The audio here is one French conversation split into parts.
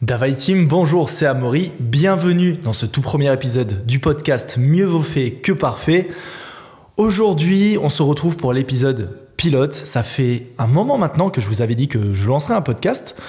Davaï Team, bonjour, c'est Amaury. Bienvenue dans ce tout premier épisode du podcast Mieux vaut fait que parfait. Aujourd'hui, on se retrouve pour l'épisode pilote. Ça fait un moment maintenant que je vous avais dit que je lancerai un podcast.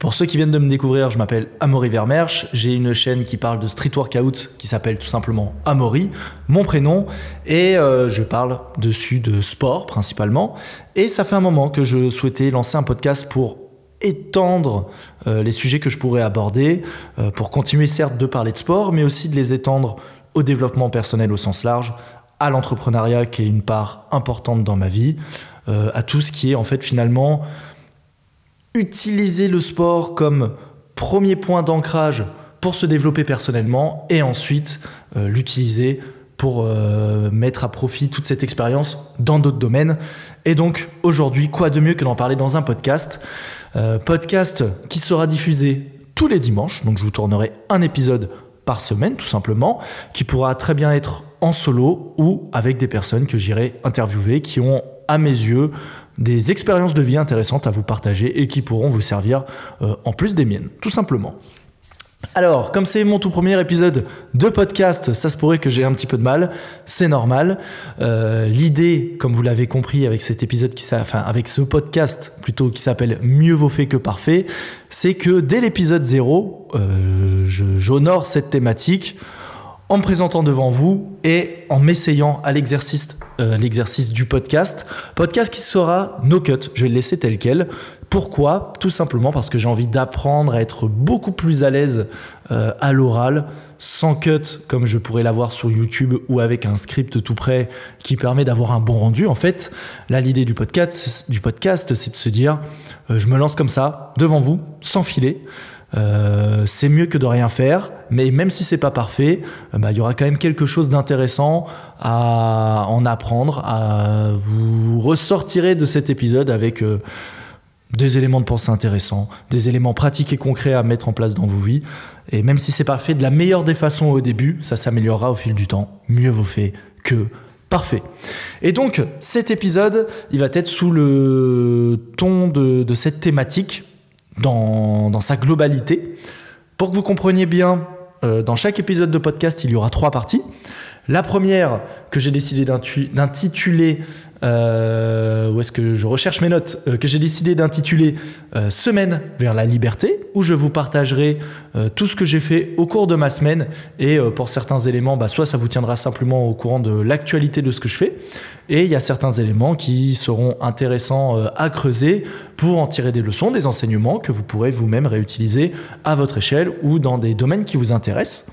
Pour ceux qui viennent de me découvrir, je m'appelle Amaury Vermersch. J'ai une chaîne qui parle de street workout qui s'appelle tout simplement Amaury, mon prénom. Et euh, je parle dessus de sport principalement. Et ça fait un moment que je souhaitais lancer un podcast pour étendre euh, les sujets que je pourrais aborder, euh, pour continuer certes de parler de sport, mais aussi de les étendre au développement personnel au sens large, à l'entrepreneuriat qui est une part importante dans ma vie, euh, à tout ce qui est en fait finalement utiliser le sport comme premier point d'ancrage pour se développer personnellement et ensuite l'utiliser pour mettre à profit toute cette expérience dans d'autres domaines. Et donc aujourd'hui, quoi de mieux que d'en parler dans un podcast euh, podcast qui sera diffusé tous les dimanches, donc je vous tournerai un épisode par semaine tout simplement, qui pourra très bien être en solo ou avec des personnes que j'irai interviewer qui ont à mes yeux des expériences de vie intéressantes à vous partager et qui pourront vous servir euh, en plus des miennes, tout simplement. Alors, comme c'est mon tout premier épisode de podcast, ça se pourrait que j'ai un petit peu de mal, c'est normal. Euh, l'idée, comme vous l'avez compris avec cet épisode qui enfin avec ce podcast plutôt qui s'appelle Mieux vaut fait que parfait, c'est que dès l'épisode 0, euh, j'honore cette thématique en me présentant devant vous et en m'essayant à l'exercice euh, l'exercice du podcast. Podcast qui sera no cut, je vais le laisser tel quel. Pourquoi Tout simplement parce que j'ai envie d'apprendre à être beaucoup plus à l'aise euh, à l'oral, sans cut comme je pourrais l'avoir sur YouTube ou avec un script tout prêt qui permet d'avoir un bon rendu. En fait, là, l'idée du podcast, c'est de se dire, euh, je me lance comme ça, devant vous, sans filer. Euh, c'est mieux que de rien faire, mais même si c'est pas parfait, bah, il y aura quand même quelque chose d'intéressant à en apprendre. À vous ressortirez de cet épisode avec des éléments de pensée intéressants, des éléments pratiques et concrets à mettre en place dans vos vies. Et même si c'est pas fait de la meilleure des façons au début, ça s'améliorera au fil du temps. Mieux vaut fait que parfait. Et donc, cet épisode, il va être sous le ton de, cette thématique dans, sa globalité. Pour que vous compreniez bien, euh, dans chaque épisode de podcast, il y aura trois parties. La première que j'ai décidé d'intituler euh, où est-ce que je recherche mes notes, euh, que j'ai décidé d'intituler euh, Semaine vers la liberté, où je vous partagerai tout ce que j'ai fait au cours de ma semaine. Et pour certains éléments, bah, soit ça vous tiendra simplement au courant de l'actualité de ce que je fais, et il y a certains éléments qui seront intéressants à creuser pour en tirer des leçons, des enseignements que vous pourrez vous-même réutiliser à votre échelle ou dans des domaines qui vous intéressent.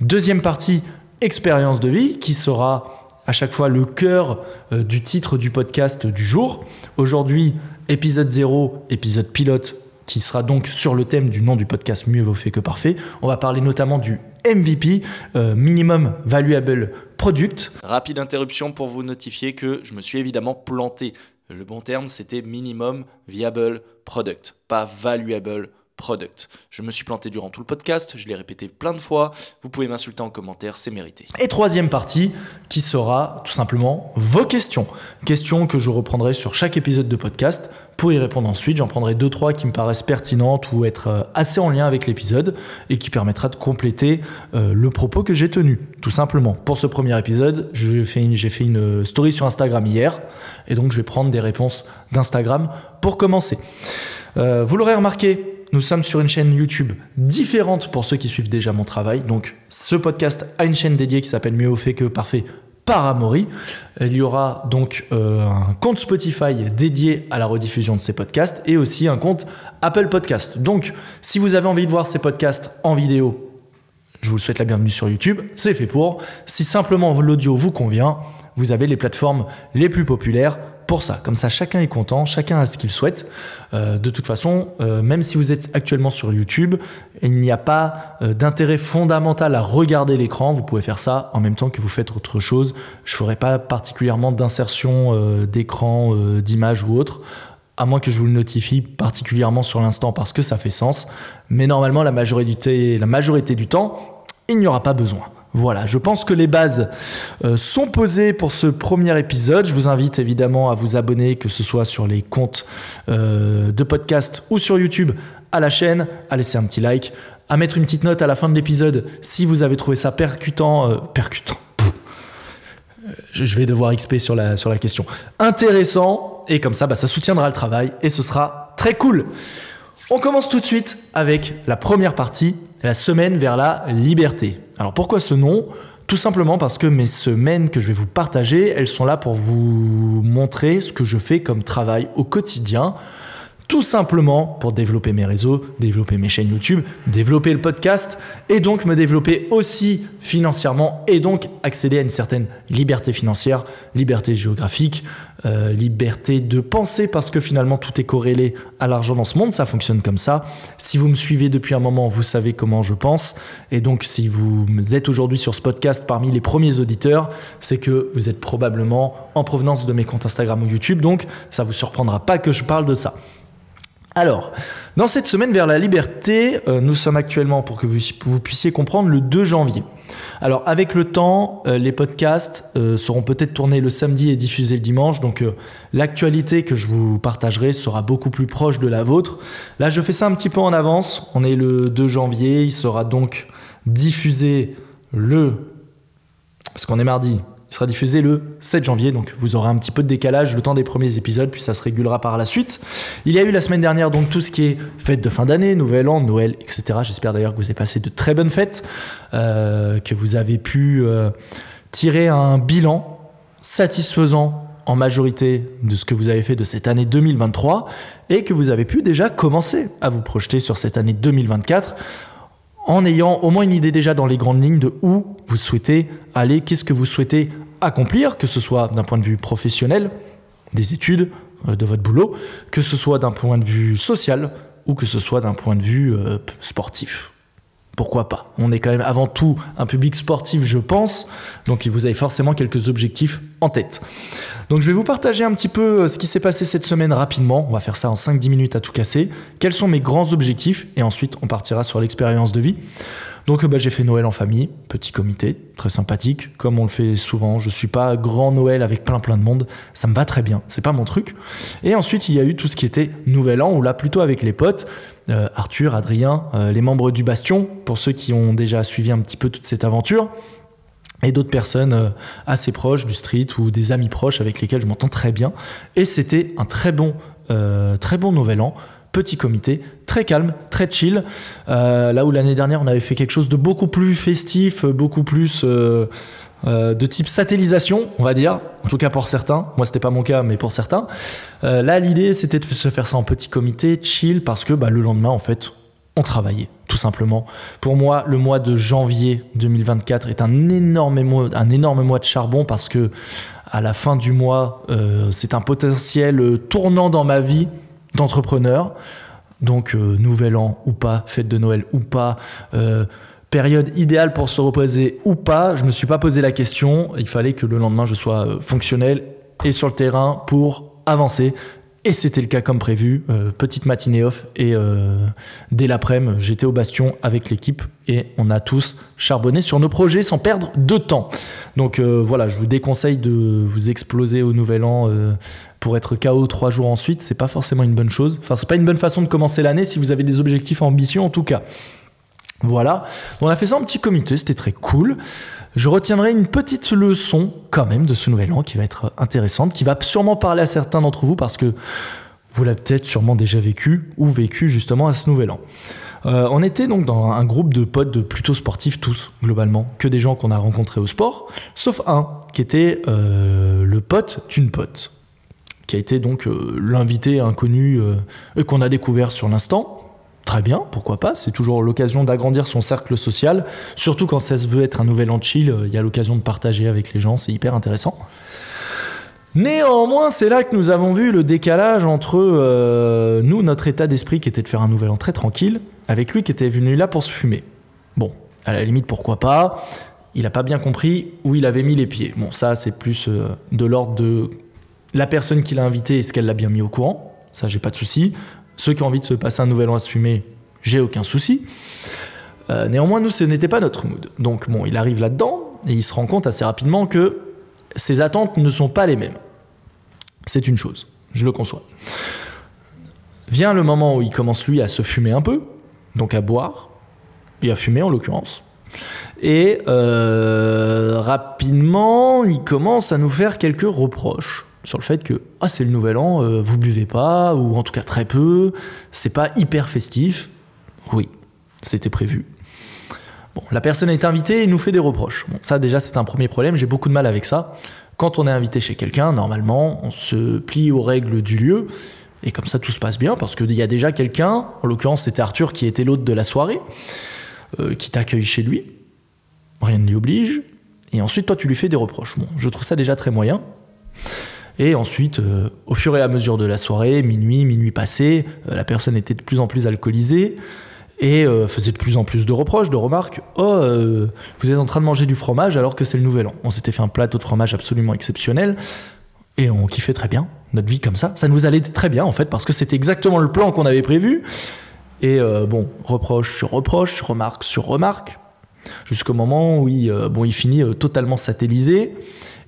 Deuxième partie, expérience de vie, qui sera à chaque fois le cœur euh, du titre du podcast du jour. Aujourd'hui, épisode 0, épisode pilote qui sera donc sur le thème du nom du podcast Mieux vaut fait que parfait. On va parler notamment du MVP, euh, Minimum Valuable Product. Rapide interruption pour vous notifier que je me suis évidemment planté. Le bon terme, c'était Minimum Viable Product, pas Valuable product. Je me suis planté durant tout le podcast, je l'ai répété plein de fois, vous pouvez m'insulter en commentaire, c'est mérité. Et troisième partie, qui sera tout simplement vos questions. Questions que je reprendrai sur chaque épisode de podcast. Pour y répondre ensuite, j'en prendrai deux, trois qui me paraissent pertinentes ou être euh, assez en lien avec l'épisode et qui permettra de compléter euh, le propos que j'ai tenu, tout simplement. Pour ce premier épisode, j'ai fait, une, une story sur Instagram hier et donc je vais prendre des réponses d'Instagram pour commencer. Euh, vous l'aurez remarqué, nous sommes sur une chaîne YouTube différente pour ceux qui suivent déjà mon travail. Donc, ce podcast a une chaîne dédiée qui s'appelle Mieux au fait que parfait par Amaury. Il y aura donc euh, un compte Spotify dédié à la rediffusion de ces podcasts et aussi un compte Apple Podcast. Donc, si vous avez envie de voir ces podcasts en vidéo, je vous souhaite la bienvenue sur YouTube. C'est fait pour. Si simplement l'audio vous convient, vous avez les plateformes les plus populaires pour ça. Comme ça, chacun est content, chacun a ce qu'il souhaite. Euh, de toute façon, euh, même si vous êtes actuellement sur YouTube, il n'y a pas euh, d'intérêt fondamental à regarder l'écran. Vous pouvez faire ça en même temps que vous faites autre chose. Je ne ferai pas particulièrement d'insertion d'écran, d'image ou autre à moins que je vous le notifie particulièrement sur l'instant parce que ça fait sens. Mais normalement, la majorité, la majorité du temps, il n'y aura pas besoin. Voilà, je pense que les bases euh, sont posées pour ce premier épisode. Je vous invite évidemment à vous abonner, que ce soit sur les comptes euh, de podcast ou sur YouTube, à la chaîne, à laisser un petit like, à mettre une petite note à la fin de l'épisode si vous avez trouvé ça percutant. Euh, percutant. Je vais devoir XP sur la, question. Intéressant, et comme ça, bah, ça soutiendra le travail et ce sera très cool. On commence tout de suite avec la première partie, la semaine vers la liberté. Alors pourquoi ce nom? Tout simplement parce que mes semaines que je vais vous partager, elles sont là pour vous montrer ce que je fais comme travail au quotidien tout simplement pour développer mes réseaux, développer mes chaînes YouTube, développer le podcast et donc me développer aussi financièrement et donc accéder à une certaine liberté financière, liberté géographique, euh, liberté de penser parce que finalement tout est corrélé à l'argent dans ce monde, ça fonctionne comme ça. Si vous me suivez depuis un moment, vous savez comment je pense et donc si vous êtes aujourd'hui sur ce podcast parmi les premiers auditeurs, c'est que vous êtes probablement en provenance de mes comptes Instagram ou YouTube, donc ça vous surprendra pas que je parle de ça. Alors, dans cette semaine vers la liberté, euh, nous sommes actuellement, pour que vous, puissiez comprendre, le 2 janvier. Alors, avec le temps, euh, les podcasts euh, seront peut-être tournés le samedi et diffusés le dimanche, donc l'actualité que je vous partagerai sera beaucoup plus proche de la vôtre. Là, je fais ça un petit peu en avance. On est le 2 janvier, il sera donc diffusé le... Parce qu'on est mardi, il sera diffusé le 7 janvier, donc vous aurez un petit peu de décalage le temps des premiers épisodes, puis ça se régulera par la suite. Il y a eu la semaine dernière donc tout ce qui est fête de fin d'année, Nouvel An, Noël, etc. J'espère d'ailleurs que vous avez passé de très bonnes fêtes, euh, que vous avez pu euh, tirer un bilan satisfaisant en majorité de ce que vous avez fait de cette année 2023 et que vous avez pu déjà commencer à vous projeter sur cette année 2024 en ayant au moins une idée déjà dans les grandes lignes de où vous souhaitez aller, qu'est-ce que vous souhaitez accomplir, que ce soit d'un point de vue professionnel, des études, euh, de votre boulot, que ce soit d'un point de vue social ou que ce soit d'un point de vue euh, sportif pourquoi pas. On est quand même avant tout un public sportif, je pense, donc vous avez forcément quelques objectifs en tête. Donc je vais vous partager un petit peu euh, ce qui s'est passé cette semaine rapidement, on va faire ça en 5-10 minutes à tout casser, quels sont mes grands objectifs, et ensuite on partira sur l'expérience de vie. Donc bah, j'ai fait Noël en famille, petit comité, très sympathique, comme on le fait souvent. Je suis pas grand Noël avec plein plein de monde, ça me va très bien, c'est pas mon truc. Et ensuite il y a eu tout ce qui était Nouvel An, où là plutôt avec les potes, euh, Arthur, Adrien, euh, les membres du Bastion, pour ceux qui ont déjà suivi un petit peu toute cette aventure et d'autres personnes euh, assez proches du street ou des amis proches avec lesquels je m'entends très bien. Et c'était un très bon, très bon nouvel an petit comité, très calme, très chill. Euh, là où l'année dernière, on avait fait quelque chose de beaucoup plus festif, beaucoup plus euh, euh, de type satellisation, on va dire. En tout cas pour certains. Moi, c'était pas mon cas, mais pour certains. là, l'idée, c'était de se faire ça en petit comité, chill, parce que bah, le lendemain, en fait, on travaillait, tout simplement. Pour moi, le mois de janvier 2024 est un énorme mois, un énorme mois de charbon parce que à la fin du mois, c'est un potentiel tournant dans ma vie d'entrepreneurs. Donc, euh, nouvel an ou pas, fête de Noël ou pas, euh, période idéale pour se reposer ou pas, je me suis pas posé la question. Il fallait que le lendemain, je sois euh, fonctionnel et sur le terrain pour avancer. Et c'était le cas comme prévu. Euh, petite matinée off et euh, dès l'après-midi, j'étais au Bastion avec l'équipe et on a tous charbonné sur nos projets sans perdre de temps. Donc euh, voilà, je vous déconseille de vous exploser au nouvel an pour être KO trois jours ensuite. C'est pas forcément une bonne chose. Enfin, c'est pas une bonne façon de commencer l'année si vous avez des objectifs ambitieux en tout cas. Voilà, on a fait ça en petit comité, c'était très cool. Je retiendrai une petite leçon quand même de ce nouvel an qui va être intéressante, qui va sûrement parler à certains d'entre vous parce que vous l'avez peut-être sûrement déjà vécu ou vécu justement à ce nouvel an. Euh, on était donc dans un groupe de potes plutôt sportifs tous, globalement, que des gens qu'on a rencontrés au sport, sauf un qui était euh, le pote d'une pote, qui a été donc euh, l'invité inconnu qu'on a découvert sur l'instant. Très bien, pourquoi pas, c'est toujours l'occasion d'agrandir son cercle social, surtout quand ça se veut être un nouvel an chill, il y a l'occasion de partager avec les gens, c'est hyper intéressant. Néanmoins, c'est là que nous avons vu le décalage entre euh, nous, notre état d'esprit qui était de faire un nouvel an très tranquille, avec lui qui était venu là pour se fumer. Bon, à la limite, pourquoi pas Il n'a pas bien compris où il avait mis les pieds. Bon, ça, c'est plus euh, de l'ordre de la personne qui l'a invité, est-ce qu'elle l'a bien mis au courant Ça, j'ai pas de souci. Ceux qui ont envie de se passer un nouvel an à se fumer, j'ai aucun souci. Euh, néanmoins, nous, ce n'était pas notre mood. Donc, bon, il arrive là-dedans et il se rend compte assez rapidement que ses attentes ne sont pas les mêmes. C'est une chose, je le conçois. Vient le moment où il commence lui à se fumer un peu, donc à boire, et à fumer en l'occurrence. Et euh, rapidement, il commence à nous faire quelques reproches sur le fait que ah, c'est le nouvel an, euh, vous buvez pas, ou en tout cas très peu, c'est pas hyper festif. Oui, c'était prévu. Bon, la personne est invitée et nous fait des reproches. Bon, ça déjà c'est un premier problème, j'ai beaucoup de mal avec ça. Quand on est invité chez quelqu'un, normalement, on se plie aux règles du lieu. Et comme ça, tout se passe bien, parce qu'il y a déjà quelqu'un, en l'occurrence c'était Arthur qui était l'hôte de la soirée, euh, qui t'accueille chez lui. Rien ne l'y oblige. Et ensuite, toi, tu lui fais des reproches. Bon, je trouve ça déjà très moyen. Et ensuite, euh, au fur et à mesure de la soirée, minuit, minuit passé, euh, la personne était de plus en plus alcoolisée et euh, faisait de plus en plus de reproches, de remarques. Oh, vous êtes en train de manger du fromage alors que c'est le nouvel an. On s'était fait un plateau de fromage absolument exceptionnel et on kiffait très bien notre vie comme ça. Ça nous allait très bien en fait parce que c'était exactement le plan qu'on avait prévu. Et bon, reproche sur reproche, remarque sur remarque, jusqu'au moment où il, bon, il finit totalement satellisé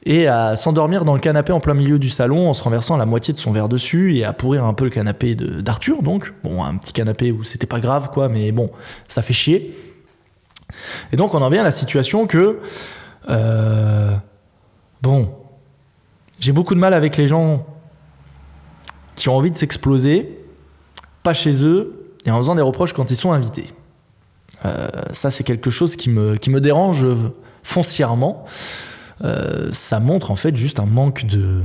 et à s'endormir dans le canapé en plein milieu du salon en se renversant la moitié de son verre dessus et à pourrir un peu le canapé d'Arthur. Donc, bon, un petit canapé où c'était pas grave, quoi, mais bon, ça fait chier. Et donc, on en vient à la situation que, euh, bon, j'ai beaucoup de mal avec les gens qui ont envie de s'exploser, pas chez eux, et en faisant des reproches quand ils sont invités. Euh, ça, c'est quelque chose qui me, qui me dérange foncièrement. Euh, ça montre en fait juste un manque de,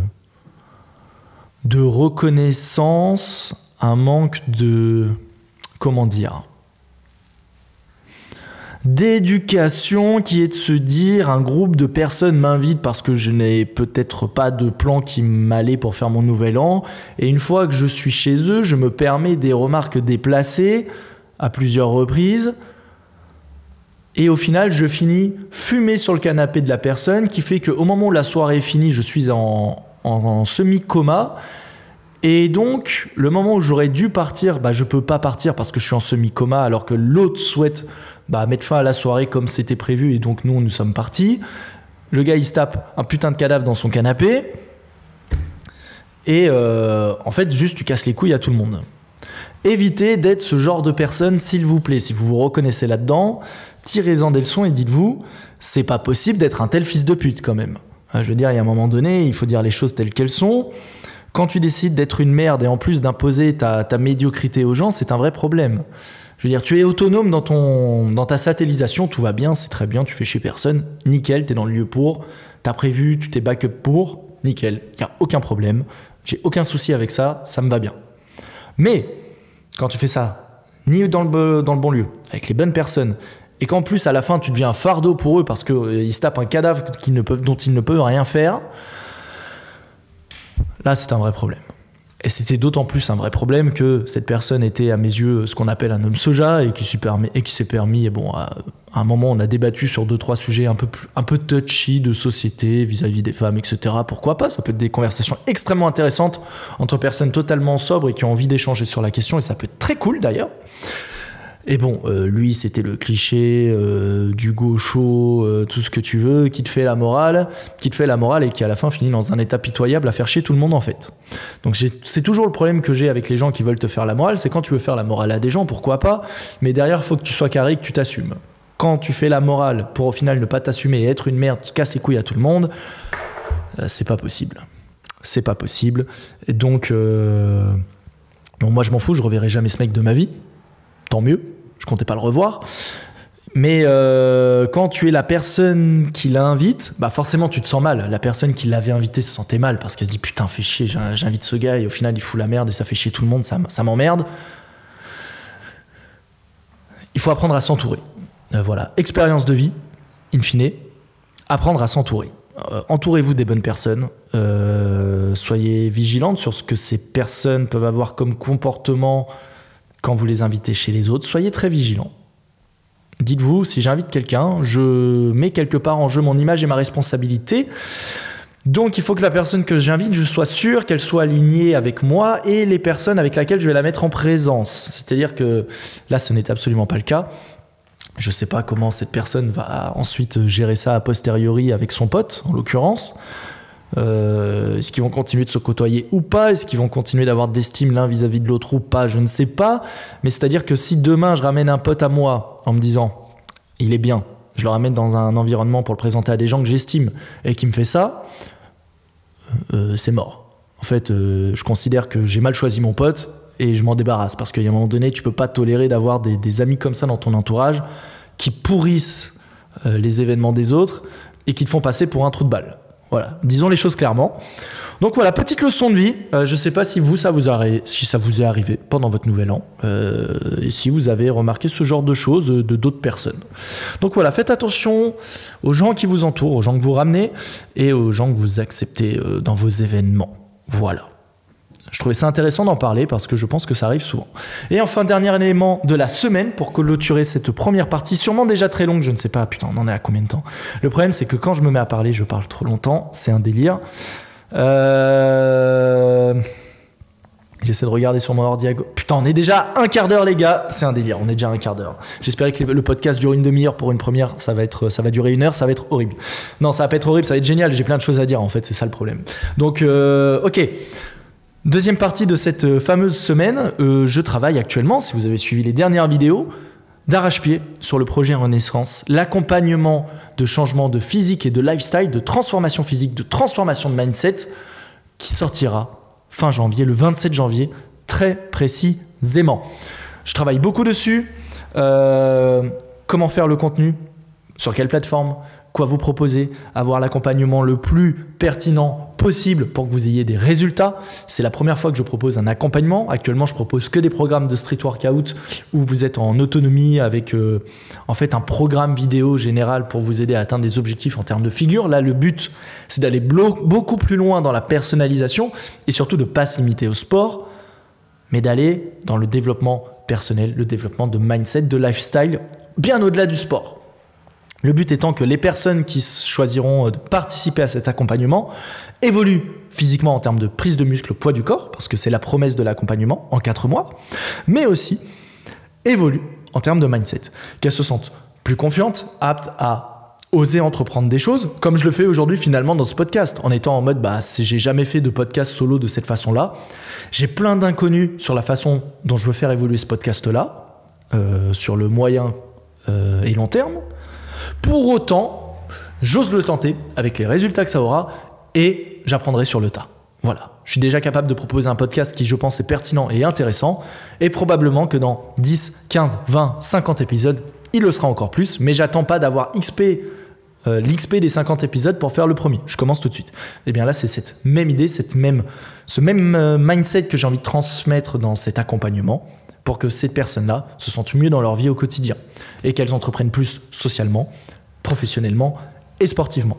de reconnaissance, un manque de... comment dire d'éducation qui est de se dire un groupe de personnes m'invite parce que je n'ai peut-être pas de plan qui m'allait pour faire mon nouvel an. Et une fois que je suis chez eux je me permets des remarques déplacées à plusieurs reprises et au final, je finis fumé sur le canapé de la personne, qui fait qu'au moment où la soirée est finie, je suis en, semi-coma. Et donc, le moment où j'aurais dû partir, bah, je peux pas partir parce que je suis en semi-coma, alors que l'autre souhaite bah, mettre fin à la soirée comme c'était prévu, et donc nous, nous sommes partis. Le gars, il se tape un putain de cadavre dans son canapé. Et euh, en fait, juste, tu casses les couilles à tout le monde. Évitez d'être ce genre de personne, s'il vous plaît. Si vous vous reconnaissez là-dedans, tirez-en des leçons et dites-vous, c'est pas possible d'être un tel fils de pute quand même. Euh, je veux dire, il y a un moment donné, il faut dire les choses telles qu'elles sont. Quand tu décides d'être une merde et en plus d'imposer ta, médiocrité aux gens, c'est un vrai problème. Je veux dire, tu es autonome dans, ton, dans ta satellisation, tout va bien, c'est très bien, tu fais chez personne, nickel, tu es dans le lieu pour, tu as prévu, tu t'es backup pour, nickel, il n'y a aucun problème, j'ai aucun souci avec ça, ça me va bien. Mais quand tu fais ça, ni dans le, dans le bon lieu, avec les bonnes personnes, et qu'en plus à la fin tu deviens un fardeau pour eux parce qu'ils euh, se tapent un cadavre dont ils ne peuvent rien faire, là c'est un vrai problème. Et c'était d'autant plus un vrai problème que cette personne était à mes yeux ce qu'on appelle un homme soja et qui s'est permis, et qui s'est permis, et bon, à, un moment on a débattu sur deux trois sujets un peu un peu touchy de société vis-à-vis des femmes, etc. Pourquoi pas? Ça peut être des conversations extrêmement intéressantes entre personnes totalement sobres et qui ont envie d'échanger sur la question et ça peut être très cool d'ailleurs. Et bon, euh, lui, c'était le cliché euh, du gaucho, euh, tout ce que tu veux, qui te fait la morale, qui te fait la morale et qui à la fin finit dans un état pitoyable à faire chier tout le monde en fait. Donc c'est toujours le problème que j'ai avec les gens qui veulent te faire la morale, c'est quand tu veux faire la morale à des gens, pourquoi pas, mais derrière, faut que tu sois carré, que tu t'assumes. Quand tu fais la morale pour au final ne pas t'assumer et être une merde qui casse les couilles à tout le monde, c'est pas possible. C'est pas possible. Et donc, donc moi je m'en fous, je reverrai jamais ce mec de ma vie. Tant mieux je comptais pas le revoir. Mais euh, quand tu es la personne qui l'invite, bah forcément tu te sens mal. La personne qui l'avait invité se sentait mal parce qu'elle se dit putain fait chier, j'invite ce gars et au final il fout la merde et ça fait chier tout le monde, ça, ça m'emmerde. Il faut apprendre à s'entourer. Euh, voilà, expérience de vie, in fine, apprendre à s'entourer. Euh, entourez-vous des bonnes personnes, soyez vigilante sur ce que ces personnes peuvent avoir comme comportement quand vous les invitez chez les autres, soyez très vigilants. Dites-vous, si j'invite quelqu'un, je mets quelque part en jeu mon image et ma responsabilité. Donc il faut que la personne que j'invite, je sois sûr qu'elle soit alignée avec moi et les personnes avec lesquelles je vais la mettre en présence. C'est-à-dire que là, ce n'est absolument pas le cas. Je ne sais pas comment cette personne va ensuite gérer ça a posteriori avec son pote, en l'occurrence. Euh, Est-ce qu'ils vont continuer de se côtoyer ou pas? Est-ce qu'ils vont continuer d'avoir de l'estime l'un vis-à-vis de l'autre ou pas? Je ne sais pas. Mais c'est-à-dire que si demain je ramène un pote à moi en me disant il est bien, je le ramène dans un environnement pour le présenter à des gens que j'estime et qui me fait ça, euh, c'est mort. En fait, euh, je considère que j'ai mal choisi mon pote et je m'en débarrasse parce qu'à un moment donné, tu peux pas tolérer d'avoir des, amis comme ça dans ton entourage qui pourrissent euh, les événements des autres et qui te font passer pour un trou de balle. Voilà, disons les choses clairement. Donc voilà, petite leçon de vie. Euh, je ne sais pas si vous, ça vous, si ça vous est arrivé pendant votre nouvel an euh, et si vous avez remarqué ce genre de choses de d'autres personnes. Donc voilà, faites attention aux gens qui vous entourent, aux gens que vous ramenez et aux gens que vous acceptez euh, dans vos événements. Voilà. Je trouvais ça intéressant d'en parler parce que je pense que ça arrive souvent. Et enfin, dernier élément de la semaine pour clôturer cette première partie, sûrement déjà très longue, je ne sais pas, putain, on en est à combien de temps? Le problème, c'est que quand je me mets à parler, je parle trop longtemps, c'est un délire. Euh... J'essaie de regarder sur mon ordi. Putain, on est déjà un quart d'heure, les gars. C'est un délire. On est déjà un quart d'heure. J'espérais que le podcast dure une demi-heure pour une première. Ça va être, ça va durer une heure. Ça va être horrible. Non, ça va pas être horrible. Ça va être génial. J'ai plein de choses à dire. En fait, c'est ça le problème. Donc, euh, ok. Deuxième partie de cette euh, fameuse semaine, euh, je travaille actuellement, si vous avez suivi les dernières vidéos, d'arrache-pied sur le projet Renaissance, l'accompagnement de changement de physique et de lifestyle, de transformation physique, de transformation de mindset, qui sortira fin janvier, le 27 janvier, très précisément. Je travaille beaucoup dessus. Euh, comment faire le contenu? Sur quelle plateforme? Quoi vous proposer? Avoir l'accompagnement le plus pertinent possible pour que vous ayez des résultats. C'est la première fois que je propose un accompagnement. Actuellement, je propose que des programmes de street workout où vous êtes en autonomie avec euh, en fait un programme vidéo général pour vous aider à atteindre des objectifs en termes de figure. Là, le but, c'est d'aller beaucoup plus loin dans la personnalisation et surtout de ne pas se limiter au sport, mais d'aller dans le développement personnel, le développement de mindset, de lifestyle, bien au-delà du sport. Le but étant que les personnes qui choisiront de participer à cet accompagnement évoluent physiquement en termes de prise de muscle, poids du corps, parce que c'est la promesse de l'accompagnement en 4 mois, mais aussi évoluent en termes de mindset, qu'elles se sentent plus confiantes, aptes à oser entreprendre des choses, comme je le fais aujourd'hui finalement dans ce podcast, en étant en mode bah j'ai jamais fait de podcast solo de cette façon-là, j'ai plein d'inconnus sur la façon dont je veux faire évoluer ce podcast-là, euh, sur le moyen euh, et long terme, pour autant, j'ose le tenter avec les résultats que ça aura et j'apprendrai sur le tas. Voilà, je suis déjà capable de proposer un podcast qui je pense est pertinent et intéressant et probablement que dans 10, 15, 20, 50 épisodes, il le sera encore plus, mais j'attends pas d'avoir XP euh, l'XP des 50 épisodes pour faire le premier. Je commence tout de suite. Et eh bien là, c'est cette même idée, cette même, ce même euh, mindset que j'ai envie de transmettre dans cet accompagnement pour que ces personnes-là se sentent mieux dans leur vie au quotidien et qu'elles entreprennent plus socialement, professionnellement et sportivement.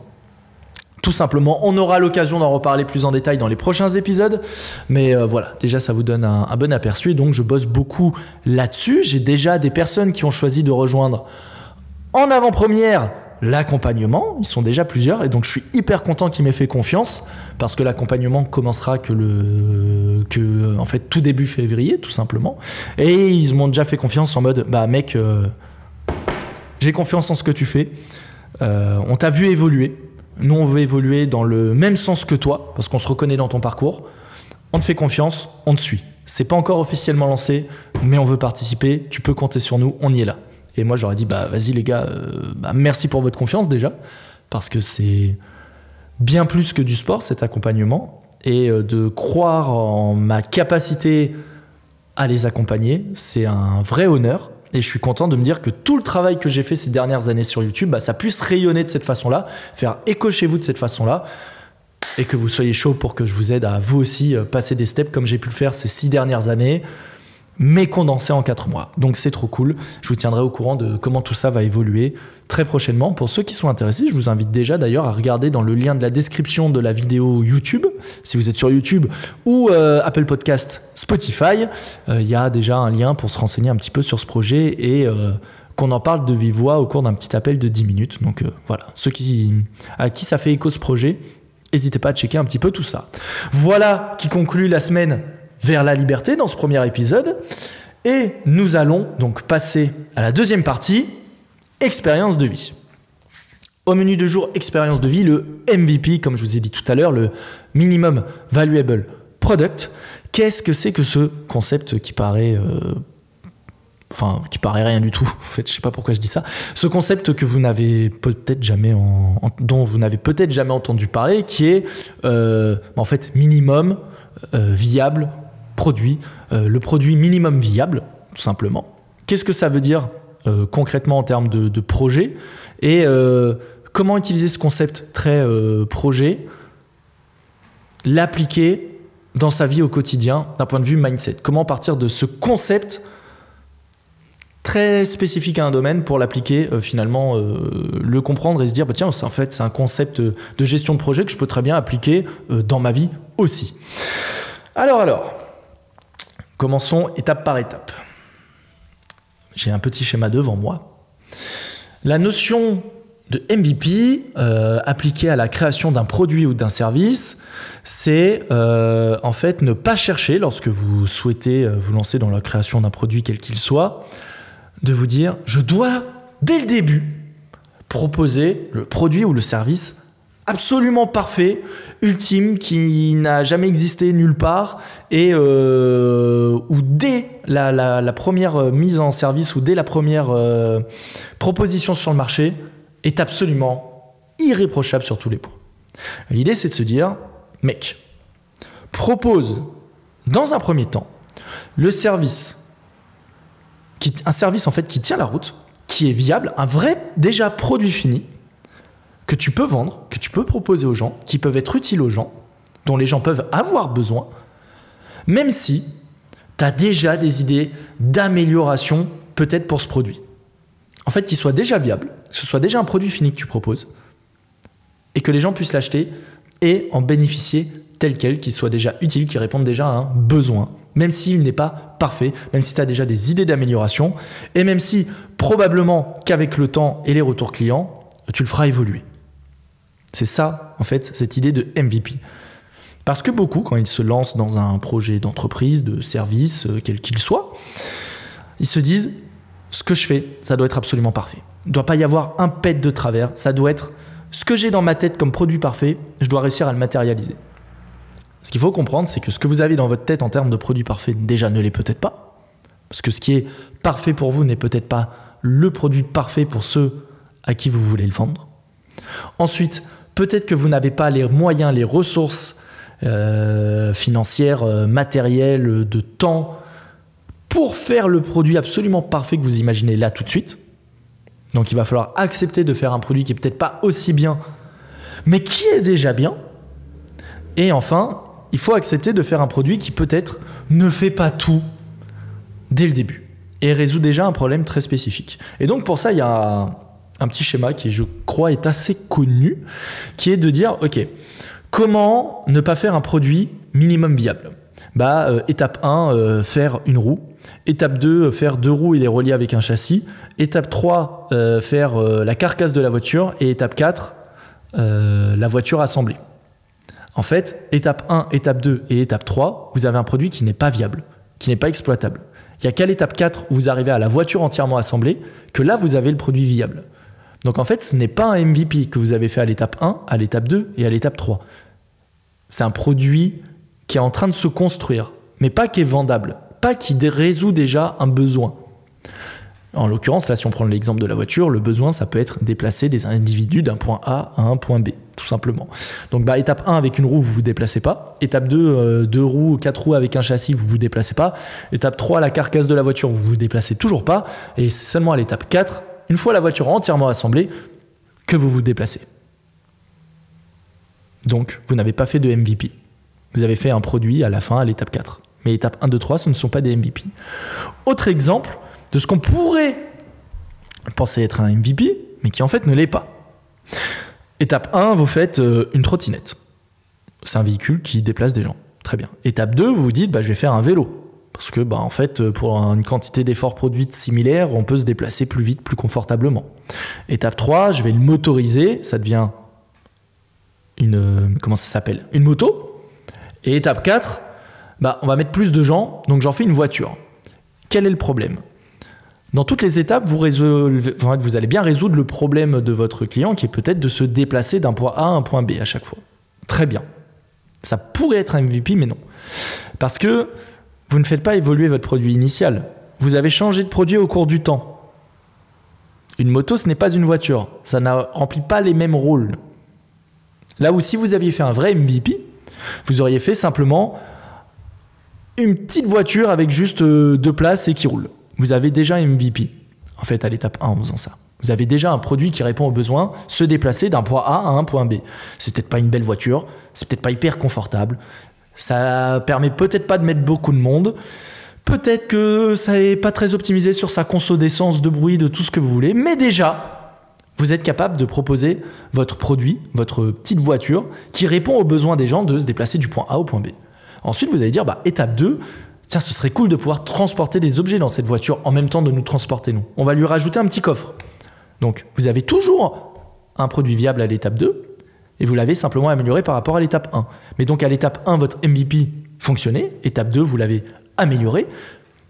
Tout simplement, on aura l'occasion d'en reparler plus en détail dans les prochains épisodes, mais euh, voilà, déjà ça vous donne un, bon aperçu donc je bosse beaucoup là-dessus. J'ai déjà des personnes qui ont choisi de rejoindre en avant-première l'accompagnement. Ils sont déjà plusieurs et donc je suis hyper content qu'ils m'aient fait confiance parce que l'accompagnement commencera que le en fait tout début février tout simplement et ils m'ont déjà fait confiance en mode bah mec euh, j'ai confiance en ce que tu fais. Euh, on t'a vu évoluer. Nous on veut évoluer dans le même sens que toi parce qu'on se reconnaît dans ton parcours. On te fait confiance, on te suit. C'est pas encore officiellement lancé, mais on veut participer. Tu peux compter sur nous, on y est là. Et moi, j'aurais dit, bah, vas-y les gars, euh, bah, merci pour votre confiance déjà, parce que c'est bien plus que du sport, cet accompagnement. Et euh, de croire en ma capacité à les accompagner, c'est un vrai honneur. Et je suis content de me dire que tout le travail que j'ai fait ces dernières années sur YouTube, bah, ça puisse rayonner de cette façon-là, faire écho chez vous de cette façon-là, et que vous soyez chaud pour que je vous aide à vous aussi euh, passer des steps comme j'ai pu le faire ces six dernières années mais condensé en 4 mois. Donc c'est trop cool. Je vous tiendrai au courant de comment tout ça va évoluer très prochainement. Pour ceux qui sont intéressés, je vous invite déjà d'ailleurs à regarder dans le lien de la description de la vidéo YouTube, si vous êtes sur YouTube, ou euh, Apple Podcast, Spotify. Euh, il y a déjà un lien pour se renseigner un petit peu sur ce projet et euh, qu'on en parle de vive voix au cours d'un petit appel de 10 minutes. Donc voilà, ceux qui, à qui ça fait écho ce projet, n'hésitez pas à checker un petit peu tout ça. Voilà qui conclut la semaine vers la liberté dans ce premier épisode. Et nous allons donc passer à la deuxième partie, expérience de vie. Au menu de jour, expérience de vie, le MVP, comme je vous ai dit tout à l'heure, le Minimum Valuable Product. Qu'est-ce que c'est que ce concept qui paraît... Euh, enfin, qui paraît rien du tout. En fait, je sais pas pourquoi je dis ça. Ce concept que vous n'avez peut-être jamais dont vous n'avez peut-être jamais entendu parler, qui est euh, en fait minimum euh, viable produit, le produit minimum viable, tout simplement. Qu'est-ce que ça veut dire concrètement en termes de, projet? Et comment utiliser ce concept très euh, projet, l'appliquer dans sa vie au quotidien d'un point de vue mindset. Comment partir de ce concept très spécifique à un domaine pour l'appliquer euh, finalement, euh, le comprendre et se dire bah, tiens, en fait c'est un concept de gestion de projet que je peux très bien appliquer dans ma vie aussi. Alors alors, commençons étape par étape. J'ai un petit schéma devant moi. La notion de MVP euh, appliqué à la création d'un produit ou d'un service, c'est euh, en fait ne pas chercher, lorsque vous souhaitez euh, vous lancer dans la création d'un produit quel qu'il soit, de vous dire je dois dès le début proposer le produit ou le service absolument parfait, ultime, qui n'a jamais existé nulle part, et où dès la, première mise en service ou dès la première proposition sur le marché, est absolument irréprochable sur tous les points. L'idée, c'est de se dire, mec, propose dans un premier temps le service, un service en fait qui tient la route, qui est viable, un vrai déjà produit fini que tu peux vendre, que tu peux proposer aux gens, qui peuvent être utiles aux gens, dont les gens peuvent avoir besoin, même si tu as déjà des idées d'amélioration peut-être pour ce produit en fait, qu'il soit déjà viable, que ce soit déjà un produit fini que tu proposes, et que les gens puissent l'acheter et en bénéficier tel quel, qu'il soit déjà utile, qu'il réponde déjà à un besoin, même s'il n'est pas parfait, même si tu as déjà des idées d'amélioration, et même si probablement qu'avec le temps et les retours clients, tu le feras évoluer. C'est ça, en fait, cette idée de MVP. Parce que beaucoup, quand ils se lancent dans un projet d'entreprise, de service, euh, quel qu'il soit, ils se disent ce que je fais, ça doit être absolument parfait. Il ne doit pas y avoir un pet de travers, ça doit être ce que j'ai dans ma tête comme produit parfait, je dois réussir à le matérialiser. Ce qu'il faut comprendre, c'est que ce que vous avez dans votre tête en termes de produit parfait, déjà ne l'est peut-être pas. Parce que ce qui est parfait pour vous n'est peut-être pas le produit parfait pour ceux à qui vous voulez le vendre. Ensuite, peut-être que vous n'avez pas les moyens, les ressources euh, financières, euh, matérielles, de temps, pour faire le produit absolument parfait que vous imaginez là tout de suite. Donc il va falloir accepter de faire un produit qui est peut-être pas aussi bien, mais qui est déjà bien. Et enfin, il faut accepter de faire un produit qui peut-être ne fait pas tout dès le début et résout déjà un problème très spécifique. Et donc pour ça, il y a un petit schéma qui, je crois, est assez connu, qui est de dire, OK, comment ne pas faire un produit minimum viable? Bah, euh, Étape 1, euh, faire une roue. Étape 2, faire deux roues et les relier avec un châssis. Étape 3, euh, faire euh, la carcasse de la voiture. Et étape 4, euh, la voiture assemblée. En fait, étape 1, étape 2 et étape 3, vous avez un produit qui n'est pas viable, qui n'est pas exploitable. Il n'y a qu'à l'étape 4 où vous arrivez à la voiture entièrement assemblée que là, vous avez le produit viable. Donc en fait, ce n'est pas un MVP que vous avez fait à l'étape 1, à l'étape 2 et à l'étape 3. C'est un produit qui est en train de se construire, mais pas qui est vendable pas qui résout déjà un besoin. En l'occurrence, là, si on prend l'exemple de la voiture, le besoin, ça peut être déplacer des individus d'un point A à un point B, tout simplement. Donc, bah, étape 1, avec une roue, vous ne vous déplacez pas. Étape 2, euh, deux roues, quatre roues avec un châssis, vous ne vous déplacez pas. Étape 3, la carcasse de la voiture, vous ne vous déplacez toujours pas. Et c'est seulement à l'étape 4, une fois la voiture entièrement assemblée, que vous vous déplacez. Donc, vous n'avez pas fait de MVP. Vous avez fait un produit à la fin, à l'étape 4. Mais étape 1, 2, 3, ce ne sont pas des MVP. Autre exemple de ce qu'on pourrait penser être un MVP, mais qui en fait ne l'est pas. Étape 1, vous faites euh, une trottinette. C'est un véhicule qui déplace des gens. Très bien. Étape 2, vous vous dites, bah, je vais faire un vélo. Parce que, bah, en fait, euh, pour une quantité d'efforts produits similaires, on peut se déplacer plus vite, plus confortablement. Étape 3, je vais le motoriser. Ça devient une. Euh, comment ça s'appelle? Une moto. Et étape 4, bah, on va mettre plus de gens, donc j'en fais une voiture. Quel est le problème? Dans toutes les étapes, vous, résolvez, vous allez bien résoudre le problème de votre client qui est peut-être de se déplacer d'un point A à un point B à chaque fois. Très bien. Ça pourrait être un MVP, mais non. Parce que vous ne faites pas évoluer votre produit initial. Vous avez changé de produit au cours du temps. Une moto, ce n'est pas une voiture. Ça ne remplit pas les mêmes rôles. Là où si vous aviez fait un vrai MVP, vous auriez fait simplement une petite voiture avec juste euh, deux places et qui roule. Vous avez déjà un MVP, en fait, à l'étape 1 en faisant ça. Vous avez déjà un produit qui répond aux besoins, se déplacer d'un point A à un point B. C'est peut-être pas une belle voiture, c'est peut-être pas hyper confortable, ça permet peut-être pas de mettre beaucoup de monde, peut-être que ça n'est pas très optimisé sur sa conso d'essence, de bruit, de tout ce que vous voulez, mais déjà, vous êtes capable de proposer votre produit, votre petite voiture, qui répond aux besoins des gens de se déplacer du point A au point B. Ensuite, vous allez dire, bah, étape 2, tiens, ce serait cool de pouvoir transporter des objets dans cette voiture en même temps de nous transporter nous. On va lui rajouter un petit coffre. Donc, vous avez toujours un produit viable à l'étape 2 et vous l'avez simplement amélioré par rapport à l'étape 1. Mais donc, à l'étape 1, votre MVP fonctionnait. Étape 2, vous l'avez amélioré.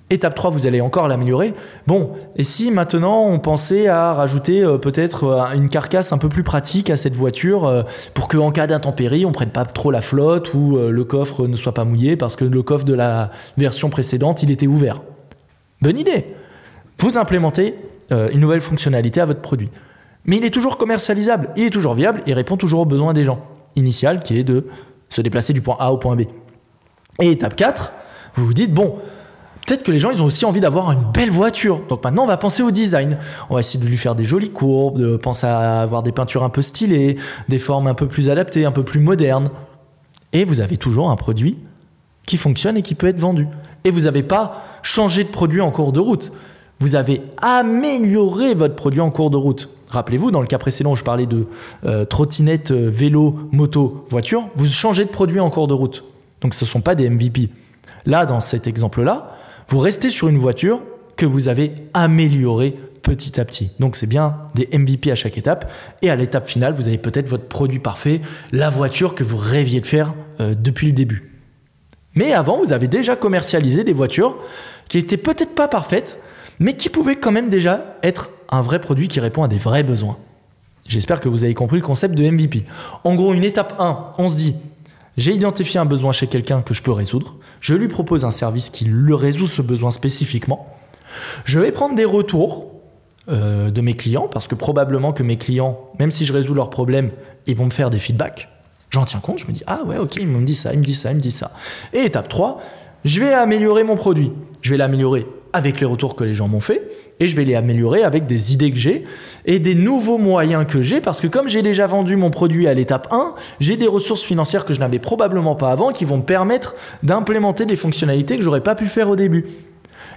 Étape 3, vous allez encore l'améliorer. Bon, et si maintenant on pensait à rajouter euh, peut-être euh, une carcasse un peu plus pratique à cette voiture euh, pour qu'en cas d'intempérie, on prenne pas trop la flotte ou le coffre ne soit pas mouillé parce que le coffre de la version précédente, il était ouvert. Bonne idée Vous implémentez une nouvelle fonctionnalité à votre produit. Mais il est toujours commercialisable, il est toujours viable, il répond toujours aux besoins des gens. Initial qui est de se déplacer du point A au point B. Et étape 4, vous vous dites, bon, peut-être que les gens, ils ont aussi envie d'avoir une belle voiture. Donc maintenant, on va penser au design. On va essayer de lui faire des jolies courbes, de penser à avoir des peintures un peu stylées, des formes un peu plus adaptées, un peu plus modernes. Et vous avez toujours un produit qui fonctionne et qui peut être vendu. Et vous n'avez pas changé de produit en cours de route. Vous avez amélioré votre produit en cours de route. Rappelez-vous, dans le cas précédent où je parlais de euh, trottinette, euh, vélo, moto, voiture, vous changez de produit en cours de route. Donc ce ne sont pas des MVP. Là, dans cet exemple-là, vous restez sur une voiture que vous avez améliorée petit à petit. Donc c'est bien des MVP à chaque étape. Et à l'étape finale, vous avez peut-être votre produit parfait, la voiture que vous rêviez de faire euh, depuis le début. Mais avant, vous avez déjà commercialisé des voitures qui étaient peut-être pas parfaites, mais qui pouvaient quand même déjà être un vrai produit qui répond à des vrais besoins. J'espère que vous avez compris le concept de MVP. En gros, une étape 1, on se dit, j'ai identifié un besoin chez quelqu'un que je peux résoudre. Je lui propose un service qui le résout ce besoin spécifiquement. Je vais prendre des retours euh, de mes clients parce que probablement que mes clients, même si je résous leurs problèmes, ils vont me faire des feedbacks. J'en tiens compte, je me dis ah ouais ok, il me dit ça, il me dit ça, il me dit ça. Et étape 3, je vais améliorer mon produit. Je vais l'améliorer avec les retours que les gens m'ont fait et je vais les améliorer avec des idées que j'ai et des nouveaux moyens que j'ai parce que comme j'ai déjà vendu mon produit à l'étape 1, j'ai des ressources financières que je n'avais probablement pas avant qui vont me permettre d'implémenter des fonctionnalités que j'aurais pas pu faire au début.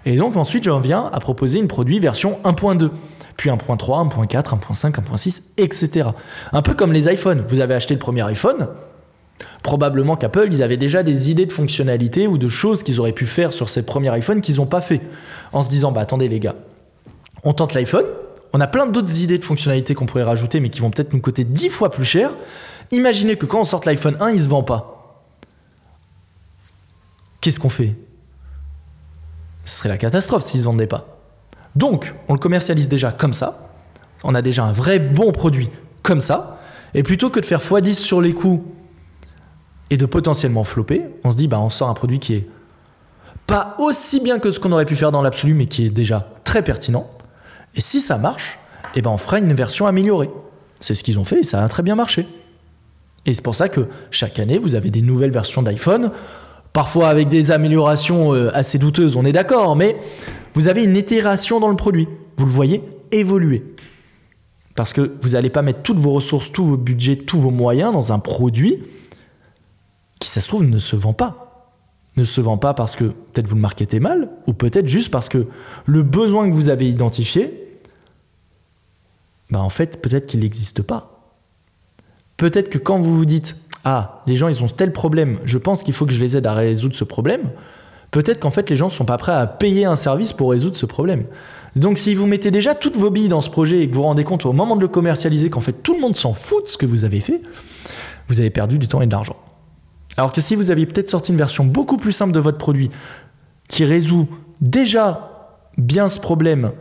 Et donc ensuite, j'en viens à proposer une produit version 1.2 puis 1.3, 1.4, 1.5, 1.6, etc. Un peu comme les iPhones. Vous avez acheté le premier iPhone, Probablement qu'Apple, ils avaient déjà des idées de fonctionnalités ou de choses qu'ils auraient pu faire sur ces premiers iPhones qu'ils n'ont pas fait. En se disant, bah attendez les gars, on tente l'iPhone, on a plein d'autres idées de fonctionnalités qu'on pourrait rajouter, mais qui vont peut-être nous coûter 10 fois plus cher. Imaginez que quand on sort l'iPhone 1, il se vend pas. Qu'est-ce qu'on fait? Ce serait la catastrophe s'il se vendait pas. Donc, on le commercialise déjà comme ça. On a déjà un vrai bon produit comme ça. Et plutôt que de faire x10 sur les coûts et de potentiellement flopper, on se dit bah on sort un produit qui est pas aussi bien que ce qu'on aurait pu faire dans l'absolu, mais qui est déjà très pertinent. Et si ça marche, eh ben on fera une version améliorée. C'est ce qu'ils ont fait et ça a très bien marché. Et c'est pour ça que chaque année, vous avez des nouvelles versions d'iPhone, parfois avec des améliorations euh, assez douteuses, on est d'accord, mais vous avez une itération dans le produit. Vous le voyez évoluer. Parce que vous n'allez pas mettre toutes vos ressources, tous vos budgets, tous vos moyens dans un produit qui, ça se trouve, ne se vend pas ne se vend pas parce que peut-être vous le marketez mal, ou peut-être juste parce que le besoin que vous avez identifié, bah en fait, peut-être qu'il n'existe pas. Peut-être que quand vous vous dites Ah, les gens, ils ont tel problème, je pense qu'il faut que je les aide à résoudre ce problème, peut-être qu'en fait, les gens ne sont pas prêts à payer un service pour résoudre ce problème. Donc, si vous mettez déjà toutes vos billes dans ce projet et que vous vous rendez compte au moment de le commercialiser qu'en fait, tout le monde s'en fout de ce que vous avez fait, vous avez perdu du temps et de l'argent. Alors que si vous aviez peut-être sorti une version beaucoup plus simple de votre produit qui résout déjà bien ce problème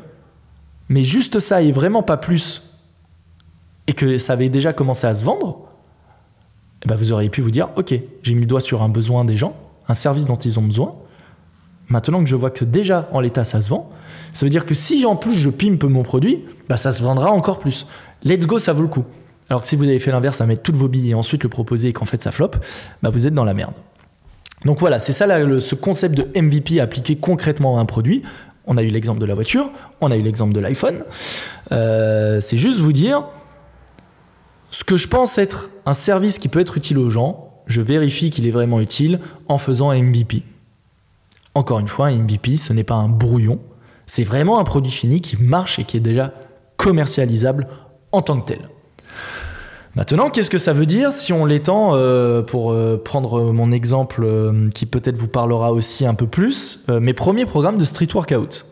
mais juste ça et vraiment pas plus, et que ça avait déjà commencé à se vendre, eh ben vous auriez pu vous dire, ok, j'ai mis le doigt sur un besoin des gens, un service dont ils ont besoin. Maintenant que je vois que déjà en l'état ça se vend, ça veut dire que si en plus je pimpe mon produit, bah ça se vendra encore plus. Let's go, ça vaut le coup. Alors que si vous avez fait l'inverse, à mettre toutes vos billes et ensuite le proposer et qu'en fait ça flop, bah vous êtes dans la merde. Donc voilà, c'est ça ce concept de MVP appliqué concrètement à un produit. On a eu l'exemple de la voiture, on a eu l'exemple de l'iPhone. Euh, c'est juste vous dire ce que je pense être un service qui peut être utile aux gens, je vérifie qu'il est vraiment utile en faisant un MVP. Encore une fois, un MVP, ce n'est pas un brouillon, c'est vraiment un produit fini qui marche et qui est déjà commercialisable en tant que tel. Maintenant, qu'est-ce que ça veut dire si on l'étend euh, pour euh, prendre mon exemple euh, qui peut-être vous parlera aussi un peu plus, mes premiers programmes de street workout?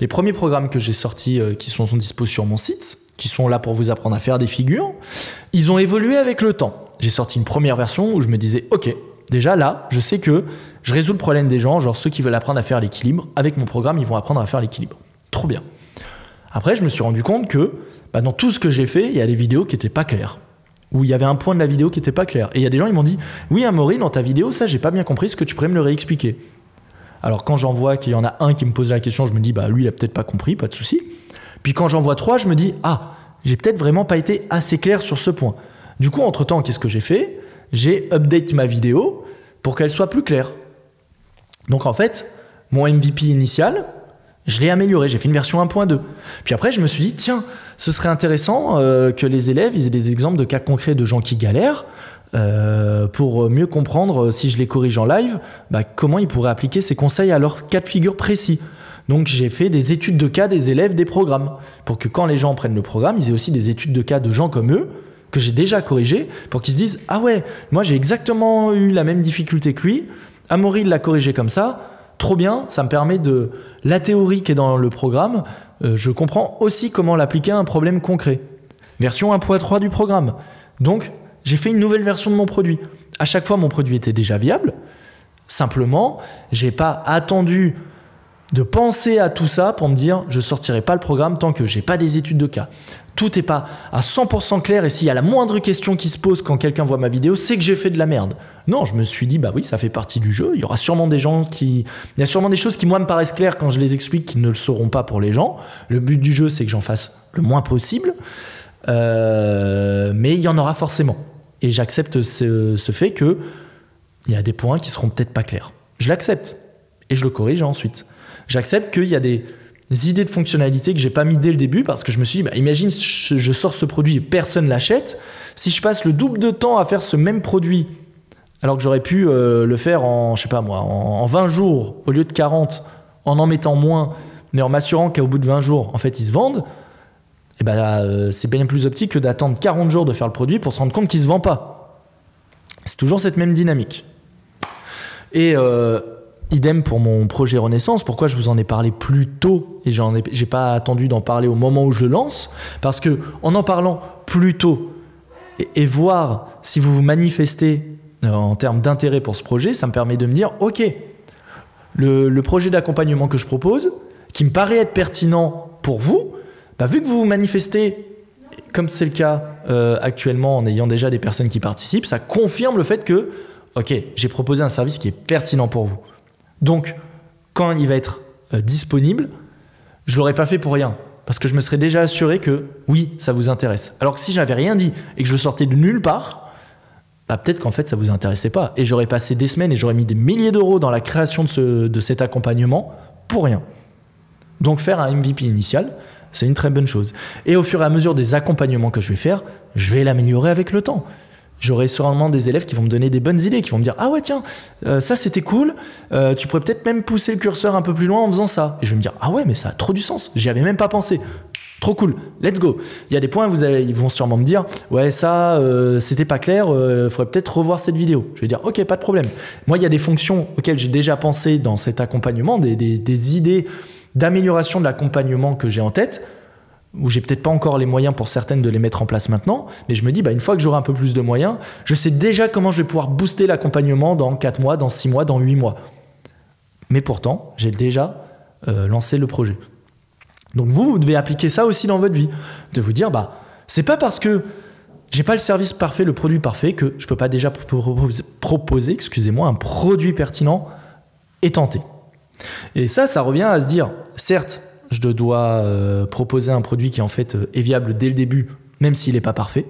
Les premiers programmes que j'ai sortis qui sont, sont dispo sur mon site, qui sont là pour vous apprendre à faire des figures, ils ont évolué avec le temps. J'ai sorti une première version où je me disais, ok, déjà là, je sais que je résous le problème des gens, genre ceux qui veulent apprendre à faire l'équilibre, avec mon programme, ils vont apprendre à faire l'équilibre. Trop bien. Après, je me suis rendu compte que bah, dans tout ce que j'ai fait, il y a des vidéos qui n'étaient pas claires. Où il y avait un point de la vidéo qui n'était pas clair. Et il y a des gens, ils m'ont dit Oui, Amaury, dans ta vidéo, ça, j'ai pas bien compris, ce que tu pourrais me le réexpliquer Alors, quand j'en vois qu'il y en a un qui me pose la question, je me dis Bah, lui, il a peut-être pas compris, pas de souci. Puis quand j'en vois trois, je me dis Ah, j'ai peut-être vraiment pas été assez clair sur ce point. Du coup, entre-temps, qu'est-ce que j'ai fait? J'ai update ma vidéo pour qu'elle soit plus claire. Donc, en fait, mon MVP initial, je l'ai amélioré, j'ai fait une version 1.2. Puis après, je me suis dit, tiens, ce serait intéressant euh, que les élèves aient des exemples de cas concrets de gens qui galèrent euh, pour mieux comprendre, euh, si je les corrige en live, bah, comment ils pourraient appliquer ces conseils à leur cas de figure précis. Donc j'ai fait des études de cas des élèves des programmes, pour que quand les gens prennent le programme, ils aient aussi des études de cas de gens comme eux, que j'ai déjà corrigé, pour qu'ils se disent, ah ouais, moi j'ai exactement eu la même difficulté que lui, Amaury l'a corrigé comme ça, trop bien, ça me permet de... La théorie qui est dans le programme, euh, je comprends aussi comment l'appliquer à un problème concret. Version 1.3 du programme. Donc, j'ai fait une nouvelle version de mon produit. À chaque fois, mon produit était déjà viable. Simplement, j'ai pas attendu de penser à tout ça pour me dire je sortirai pas le programme tant que j'ai pas des études de cas. Tout n'est pas à 100% clair et s'il y a la moindre question qui se pose quand quelqu'un voit ma vidéo, c'est que j'ai fait de la merde. Non, je me suis dit bah oui, ça fait partie du jeu. Il y aura sûrement des gens qui il y a sûrement des choses qui moi me paraissent claires quand je les explique qui ne le seront pas pour les gens. Le but du jeu, c'est que j'en fasse le moins possible. Euh, mais il y en aura forcément. Et j'accepte ce, ce fait que il y a des points qui seront peut-être pas clairs. Je l'accepte et je le corrige ensuite. J'accepte qu'il y a des idées de fonctionnalités que j'ai pas mis dès le début parce que je me suis dit, bah, imagine, je, sors ce produit et personne l'achète. Si je passe le double de temps à faire ce même produit, alors que j'aurais pu euh, le faire en, je sais pas moi, en, 20 jours au lieu de 40, en en mettant moins, mais en m'assurant qu'au bout de 20 jours, en fait, ils se vendent, et eh ben, euh, c'est bien plus optique que d'attendre 40 jours de faire le produit pour se rendre compte qu'il se vend pas. C'est toujours cette même dynamique. Et euh, Idem pour mon projet Renaissance. Pourquoi je vous en ai parlé plus tôt et j'en ai, j'ai pas attendu d'en parler au moment où je lance? Parce que en en parlant plus tôt et, voir si vous vous manifestez euh, en termes d'intérêt pour ce projet, ça me permet de me dire ok, le, projet d'accompagnement que je propose, qui me paraît être pertinent pour vous, bah, vu que vous vous manifestez comme c'est le cas euh, actuellement en ayant déjà des personnes qui participent, ça confirme le fait que, ok, j'ai proposé un service qui est pertinent pour vous. Donc, quand il va être euh, disponible, je l'aurais pas fait pour rien. Parce que je me serais déjà assuré que oui, ça vous intéresse. Alors que si j'avais rien dit et que je sortais de nulle part, bah peut-être qu'en fait ça vous intéressait pas. Et j'aurais passé des semaines et j'aurais mis des milliers d'euros dans la création de, de cet accompagnement pour rien. Donc faire un MVP initial, c'est une très bonne chose. Et au fur et à mesure des accompagnements que je vais faire, je vais l'améliorer avec le temps j'aurai sûrement des élèves qui vont me donner des bonnes idées, qui vont me dire Ah ouais, tiens, euh, ça c'était cool, euh, tu pourrais peut-être même pousser le curseur un peu plus loin en faisant ça. Et je vais me dire Ah ouais, mais ça a trop du sens, j'y avais même pas pensé. Trop cool, let's go. Il y a des points, vous ils vont sûrement me dire Ouais, ça, euh, c'était pas clair, il faudrait peut-être revoir cette vidéo. Je vais dire Ok, pas de problème. Moi, il y a des fonctions auxquelles j'ai déjà pensé dans cet accompagnement, des, des idées d'amélioration de l'accompagnement que j'ai en tête où j'ai peut-être pas encore les moyens pour certaines de les mettre en place maintenant, mais je me dis, bah, une fois que j'aurai un peu plus de moyens, je sais déjà comment je vais pouvoir booster l'accompagnement dans 4 mois, dans 6 mois, dans 8 mois. Mais pourtant, j'ai déjà euh, lancé le projet. Donc vous, vous devez appliquer ça aussi dans votre vie. De vous dire, bah, c'est pas parce que j'ai pas le service parfait, le produit parfait, que je peux pas déjà proposer, excusez-moi, un produit pertinent et tenter. Et ça, ça revient à se dire, certes, je dois euh, proposer un produit qui en fait euh, est viable dès le début, même s'il n'est pas parfait.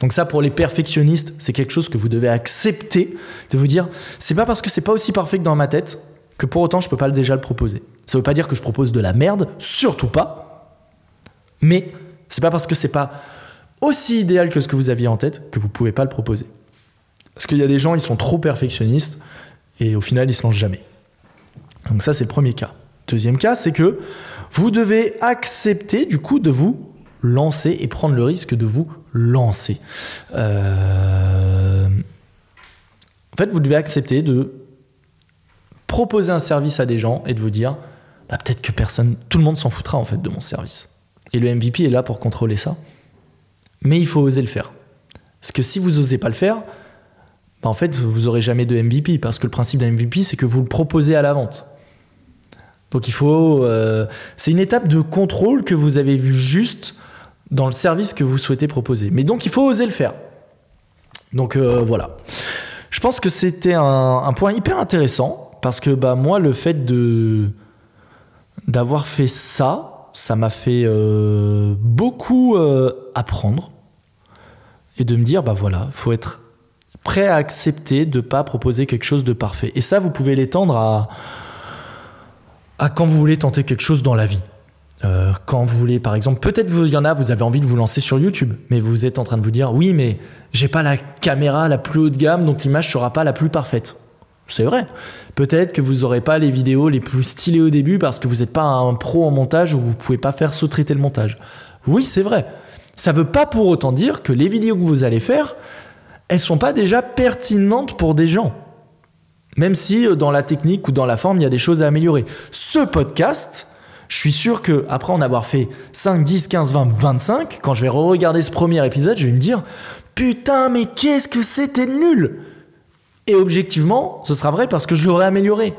Donc ça, pour les perfectionnistes, c'est quelque chose que vous devez accepter, de vous dire, c'est pas parce que c'est pas aussi parfait que dans ma tête que pour autant je peux pas déjà le proposer. Ça veut pas dire que je propose de la merde, surtout pas. Mais c'est pas parce que c'est pas aussi idéal que ce que vous aviez en tête que vous pouvez pas le proposer. Parce qu'il y a des gens, ils sont trop perfectionnistes et au final, ils se lancent jamais. Donc ça, c'est le premier cas. Deuxième cas, c'est que vous devez accepter du coup de vous lancer et prendre le risque de vous lancer. Euh, en fait, vous devez accepter de proposer un service à des gens et de vous dire bah, peut-être que personne, tout le monde s'en foutra en fait de mon service. Et le MVP est là pour contrôler ça. Mais il faut oser le faire. Parce que si vous n'osez pas le faire, bah, en fait, vous aurez jamais de MVP. Parce que le principe d'un MVP, c'est que vous le proposez à la vente. Donc il faut. Euh, c'est une étape de contrôle que vous avez vu juste dans le service que vous souhaitez proposer. Mais donc il faut oser le faire. Donc euh, voilà. Je pense que c'était un, point hyper intéressant parce que bah, moi, le fait de d'avoir fait ça, ça m'a fait euh, beaucoup apprendre et de me dire bah voilà, faut être prêt à accepter de pas proposer quelque chose de parfait. Et ça, vous pouvez l'étendre à à quand vous voulez tenter quelque chose dans la vie. Euh, quand vous voulez, par exemple, peut-être il y en a, vous avez envie de vous lancer sur YouTube, mais vous êtes en train de vous dire, oui, mais j'ai pas la caméra la plus haut de gamme, donc l'image sera pas la plus parfaite. C'est vrai. Peut-être que vous n'aurez pas les vidéos les plus stylées au début parce que vous n'êtes pas un pro en montage ou vous pouvez pas faire sous-traiter le montage. Oui, c'est vrai. Ça veut pas pour autant dire que les vidéos que vous allez faire, elles sont pas déjà pertinentes pour des gens. Même si euh, dans la technique ou dans la forme, il y a des choses à améliorer. Ce podcast, je suis sûr que après en avoir fait 5, 10, 15, 20, 25, quand je vais re-regarder ce premier épisode, je vais me dire Putain, mais qu'est-ce que c'était nul Et objectivement, ce sera vrai parce que je l'aurais amélioré.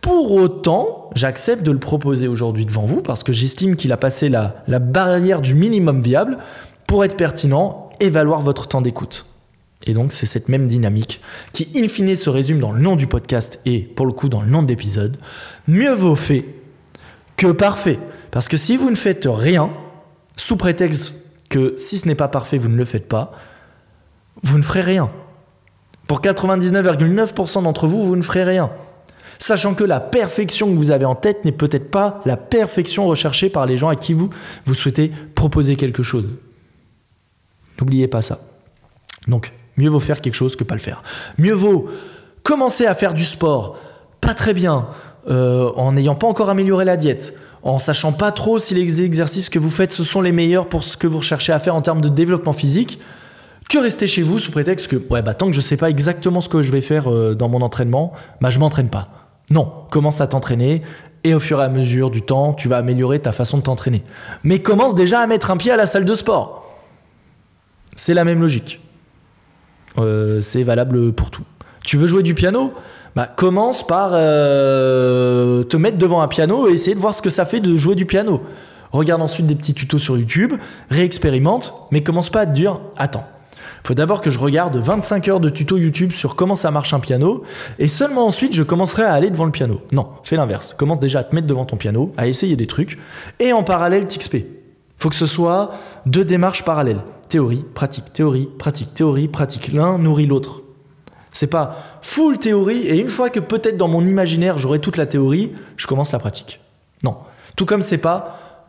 Pour autant, j'accepte de le proposer aujourd'hui devant vous parce que j'estime qu'il a passé la, la barrière du minimum viable pour être pertinent et valoir votre temps d'écoute. Et donc, c'est cette même dynamique qui, in fine, se résume dans le nom du podcast et, pour le coup, dans le nom de l'épisode. Mieux vaut fait que parfait. Parce que si vous ne faites rien, sous prétexte que si ce n'est pas parfait, vous ne le faites pas, vous ne ferez rien. Pour 99,9% d'entre vous, vous ne ferez rien. Sachant que la perfection que vous avez en tête n'est peut-être pas la perfection recherchée par les gens à qui vous, vous souhaitez proposer quelque chose. N'oubliez pas ça. Donc, Mieux vaut faire quelque chose que pas le faire. Mieux vaut commencer à faire du sport, pas très bien, euh, en n'ayant pas encore amélioré la diète, en sachant pas trop si les exercices que vous faites ce sont les meilleurs pour ce que vous recherchez à faire en termes de développement physique, que rester chez vous sous prétexte que ouais bah tant que je sais pas exactement ce que je vais faire euh, dans mon entraînement, bah je m'entraîne pas. Non, commence à t'entraîner et au fur et à mesure du temps, tu vas améliorer ta façon de t'entraîner. Mais commence déjà à mettre un pied à la salle de sport. C'est la même logique. Euh, c'est valable pour tout. Tu veux jouer du piano? Bah, commence par euh, te mettre devant un piano et essayer de voir ce que ça fait de jouer du piano. Regarde ensuite des petits tutos sur YouTube, réexpérimente, mais commence pas à te dire attends, faut d'abord que je regarde 25 heures de tutos YouTube sur comment ça marche un piano, et seulement ensuite je commencerai à aller devant le piano. Non, fais l'inverse. Commence déjà à te mettre devant ton piano, à essayer des trucs, et en parallèle t'XP. Faut que ce soit deux démarches parallèles théorie, pratique, théorie, pratique, théorie, pratique. L'un nourrit l'autre. C'est pas full théorie et une fois que peut-être dans mon imaginaire j'aurai toute la théorie, je commence la pratique. Non. Tout comme c'est pas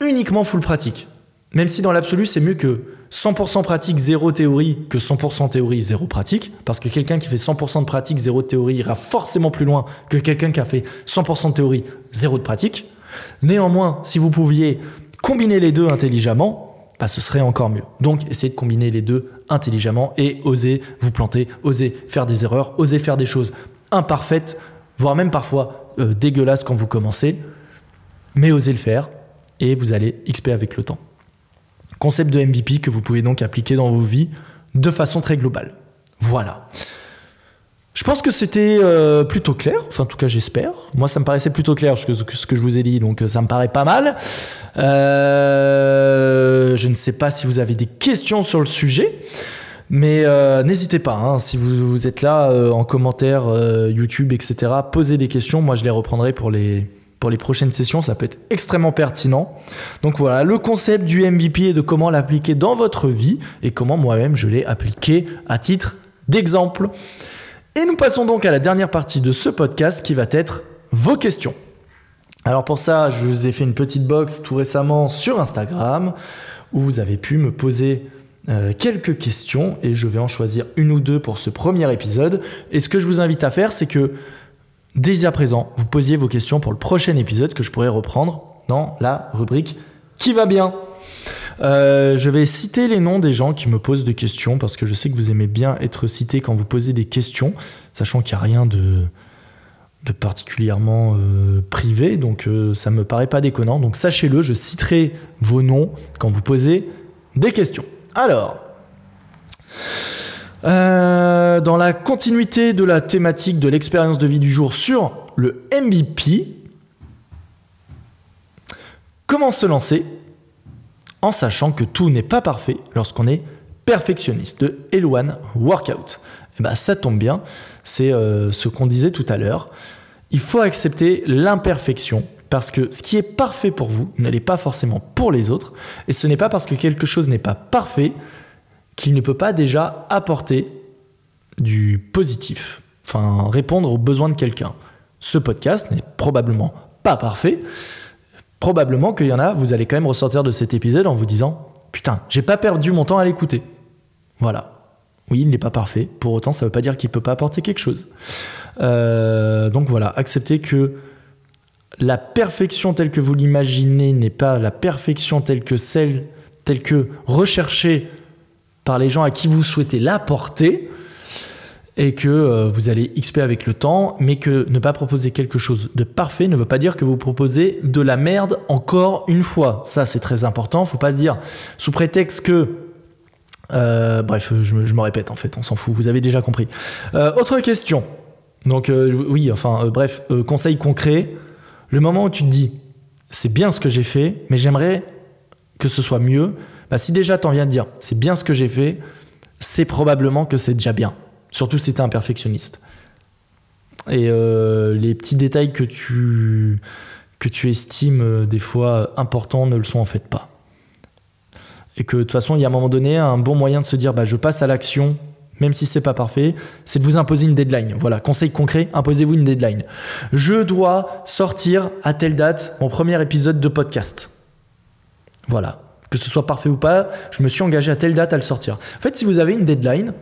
uniquement full pratique. Même si dans l'absolu c'est mieux que 100% pratique, zéro théorie que 100% théorie, zéro pratique. Parce que quelqu'un qui fait 100% de pratique, zéro théorie ira forcément plus loin que quelqu'un qui a fait 100% de théorie, zéro de pratique. Néanmoins, si vous pouviez combiner les deux intelligemment, bah, ce serait encore mieux. Donc, essayez de combiner les deux intelligemment et osez vous planter, osez faire des erreurs, osez faire des choses imparfaites, voire même parfois euh, dégueulasses quand vous commencez, mais osez le faire et vous allez XP avec le temps. Concept de MVP que vous pouvez donc appliquer dans vos vies de façon très globale. Voilà. Je pense que c'était euh, plutôt clair, enfin en tout cas j'espère. Moi ça me paraissait plutôt clair ce que, je vous ai dit, donc ça me paraît pas mal. Euh, je ne sais pas si vous avez des questions sur le sujet, mais euh, n'hésitez pas, hein, si vous, vous, êtes là en commentaire YouTube, etc., posez des questions, moi je les reprendrai pour les, pour les prochaines sessions, ça peut être extrêmement pertinent. Donc voilà, le concept du MVP et de comment l'appliquer dans votre vie et comment moi-même je l'ai appliqué à titre d'exemple. Et nous passons donc à la dernière partie de ce podcast qui va être vos questions. Alors pour ça, je vous ai fait une petite box tout récemment sur Instagram où vous avez pu me poser euh, quelques questions et je vais en choisir une ou deux pour ce premier épisode. Et ce que je vous invite à faire, c'est que dès à présent, vous posiez vos questions pour le prochain épisode que je pourrais reprendre dans la rubrique Qui va bien? Euh, je vais citer les noms des gens qui me posent des questions parce que je sais que vous aimez bien être cité quand vous posez des questions, sachant qu'il n'y a rien de, particulièrement euh, privé, donc euh, ça me paraît pas déconnant. Donc sachez-le, je citerai vos noms quand vous posez des questions. Alors, dans la continuité de la thématique de l'expérience de vie du jour sur le MVP, comment se lancer? En sachant que tout n'est pas parfait lorsqu'on est perfectionniste de Eloane Workout. Et eh ben, ça tombe bien, c'est euh, ce qu'on disait tout à l'heure. Il faut accepter l'imperfection parce que ce qui est parfait pour vous ne l'est pas forcément pour les autres et ce n'est pas parce que quelque chose n'est pas parfait qu'il ne peut pas déjà apporter du positif, enfin répondre aux besoins de quelqu'un. Ce podcast n'est probablement pas parfait, probablement qu'il y en a, vous allez quand même ressortir de cet épisode en vous disant Putain, j'ai pas perdu mon temps à l'écouter. Voilà. Oui, il n'est pas parfait. Pour autant, ça ne veut pas dire qu'il ne peut pas apporter quelque chose. Euh, donc voilà, acceptez que la perfection telle que vous l'imaginez n'est pas la perfection telle que celle telle que recherchée par les gens à qui vous souhaitez l'apporter et que euh, vous allez XP avec le temps, mais que ne pas proposer quelque chose de parfait ne veut pas dire que vous proposez de la merde encore une fois. Ça, c'est très important. Faut pas dire sous prétexte que euh, bref, je, me répète en fait, on s'en fout, vous avez déjà compris. Euh, autre question. Donc oui, enfin bref, conseil concret. Le moment où tu te dis, c'est bien ce que j'ai fait, mais j'aimerais que ce soit mieux, bah, si déjà tu en viens de dire, c'est bien ce que j'ai fait, c'est probablement que c'est déjà bien. Surtout si tu es un perfectionniste. Et euh, les petits détails que tu, que tu estimes euh, des fois importants ne le sont en fait pas. Et que de toute façon, il y a un moment donné, un bon moyen de se dire bah, je passe à l'action, même si c'est pas parfait, c'est de vous imposer une deadline. Voilà, conseil concret, imposez-vous une deadline. Je dois sortir à telle date mon premier épisode de podcast. Voilà. Que ce soit parfait ou pas, je me suis engagé à telle date à le sortir. En fait, si vous avez une deadline,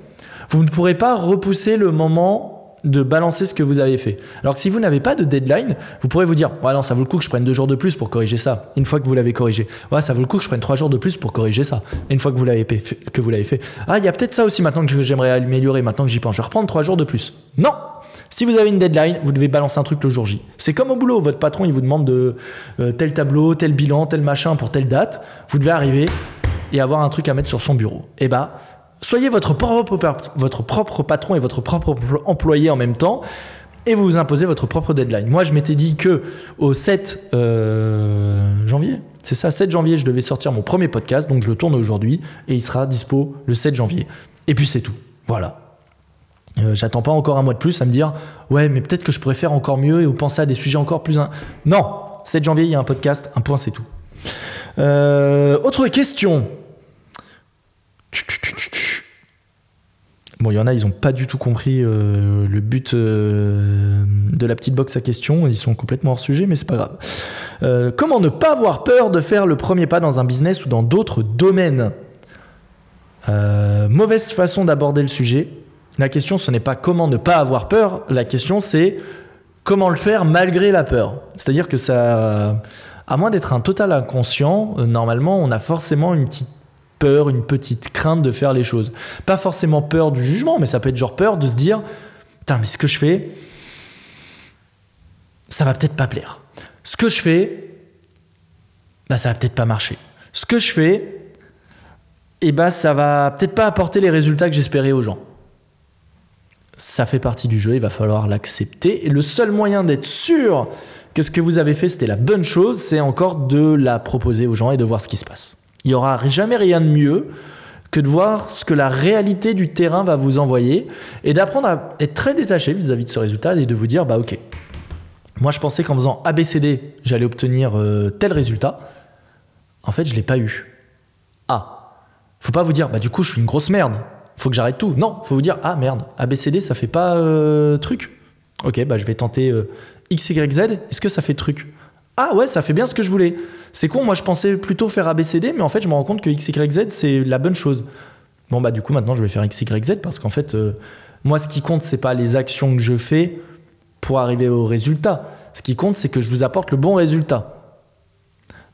vous ne pourrez pas repousser le moment de balancer ce que vous avez fait. Alors que si vous n'avez pas de deadline, vous pourrez vous dire ouais non ça vaut le coup que je prenne deux jours de plus pour corriger ça. Une fois que vous l'avez corrigé, ouais ça vaut le coup que je prenne trois jours de plus pour corriger ça. une fois que vous l'avez fait, ah il y a peut-être ça aussi maintenant que j'aimerais améliorer. Maintenant que j'y pense, je vais reprendre trois jours de plus. Non. Si vous avez une deadline, vous devez balancer un truc le jour J. C'est comme au boulot, votre patron il vous demande de euh, tel tableau, tel bilan, tel machin pour telle date. Vous devez arriver et avoir un truc à mettre sur son bureau. Et eh bah Soyez votre propre, patron et votre propre employé en même temps et vous vous imposez votre propre deadline. Moi, je m'étais dit que au 7 euh, janvier, c'est ça, 7 janvier, je devais sortir mon premier podcast, donc je le tourne aujourd'hui et il sera dispo le 7 janvier. Et puis c'est tout. Voilà. Euh, j'attends pas encore un mois de plus à me dire ouais, mais peut-être que je pourrais faire encore mieux et ou penser à des sujets encore plus. Non, 7 janvier, il y a un podcast, un point, c'est tout. Euh, autre question. Bon, il y en a, ils n'ont pas du tout compris euh, le but euh, de la petite box à questions. Ils sont complètement hors sujet, mais c'est pas grave. Euh, comment ne pas avoir peur de faire le premier pas dans un business ou dans d'autres domaines? Mauvaise façon d'aborder le sujet. La question, ce n'est pas comment ne pas avoir peur. La question, c'est comment le faire malgré la peur. C'est-à-dire que ça, à moins d'être un total inconscient, normalement, on a forcément une petite peur, une petite crainte de faire les choses. Pas forcément peur du jugement, mais ça peut être genre peur de se dire Putain, mais ce que je fais, ça va peut-être pas plaire. Ce que je fais, bah, ça va peut-être pas marcher. Ce que je fais, et eh bah, ça va peut-être pas apporter les résultats que j'espérais aux gens. Ça fait partie du jeu, il va falloir l'accepter. Et le seul moyen d'être sûr que ce que vous avez fait, c'était la bonne chose, c'est encore de la proposer aux gens et de voir ce qui se passe. Il n'y aura jamais rien de mieux que de voir ce que la réalité du terrain va vous envoyer et d'apprendre à être très détaché vis-à-vis de ce résultat et de vous dire, bah ok, moi je pensais qu'en faisant ABCD, j'allais obtenir euh, tel résultat. En fait, je ne l'ai pas eu. Ah, faut pas vous dire, bah du coup, je suis une grosse merde faut que j'arrête tout. Non, faut vous dire ah merde, ABCD ça fait pas euh, truc. Ok, bah je vais tenter euh, X, Y, Z. Est-ce que ça fait truc? Ah ouais, ça fait bien ce que je voulais. C'est con, moi je pensais plutôt faire ABCD, mais en fait je me rends compte que X, Y, Z c'est la bonne chose. Bon bah du coup maintenant je vais faire X, Y, Z parce qu'en fait euh, moi ce qui compte c'est pas les actions que je fais pour arriver au résultat. Ce qui compte c'est que je vous apporte le bon résultat.